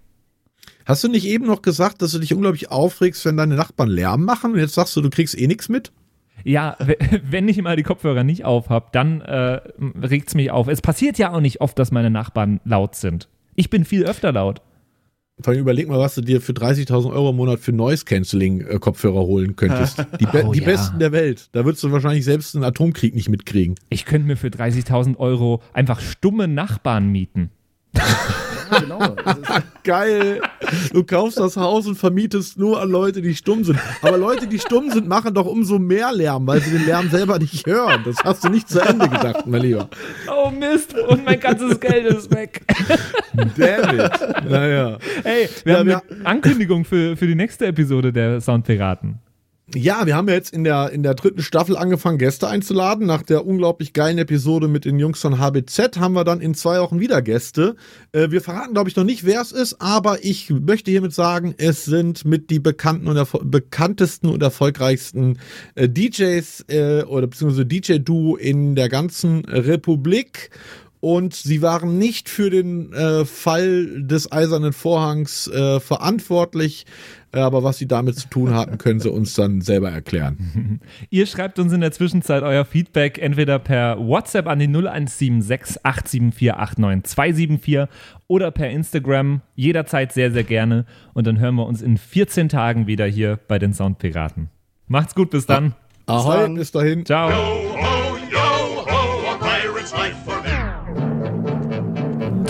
Hast du nicht eben noch gesagt, dass du dich unglaublich aufregst, wenn deine Nachbarn Lärm machen und jetzt sagst du, du kriegst eh nichts mit? Ja, [LAUGHS] wenn ich mal die Kopfhörer nicht auf habe, dann äh, regt es mich auf. Es passiert ja auch nicht oft, dass meine Nachbarn laut sind. Ich bin viel öfter laut. Vor allem überleg mal, was du dir für 30.000 Euro im Monat für Noise Cancelling äh, Kopfhörer holen könntest. [LAUGHS] Die, be Oh die ja. besten der Welt. Da würdest du wahrscheinlich selbst einen Atomkrieg nicht mitkriegen. Ich könnte mir für 30.000 Euro einfach stumme Nachbarn mieten. [LAUGHS] genau. Das ist, [LAUGHS] Geil. Du kaufst das Haus und vermietest nur an Leute, die stumm sind. Aber Leute, die stumm sind, machen doch umso mehr Lärm, weil sie den Lärm selber nicht hören. Das hast du nicht zu Ende gedacht, mein Lieber. Oh Mist, und mein ganzes Geld ist weg. [LAUGHS] Damn it. Naja. Hey, wir Ja, haben wir- eine Ankündigung für, für die nächste Episode der Soundpiraten. Ja, wir haben jetzt in der, in der dritten Staffel angefangen, Gäste einzuladen. Nach der unglaublich geilen Episode mit den Jungs von HBZ haben wir dann in zwei Wochen wieder Gäste. Äh, wir verraten, glaube ich, noch nicht, wer es ist, aber ich möchte hiermit sagen, es sind mit die bekannten und bekanntesten und erfolgreichsten äh, DJs äh, oder beziehungsweise DJ-Duo in der ganzen Republik. Und sie waren nicht für den äh, Fall des Eisernen Vorhangs äh, verantwortlich. Äh, Aber was sie damit zu tun hatten, können sie uns dann selber erklären. [LAUGHS] Ihr schreibt uns in der Zwischenzeit euer Feedback entweder per WhatsApp an die 0176 874 89274 oder per Instagram. Jederzeit sehr, sehr gerne. Und dann hören wir uns in 14 Tagen wieder hier bei den Soundpiraten. Macht's gut, bis dann. Ahoi, dann. bis dahin. Ciao.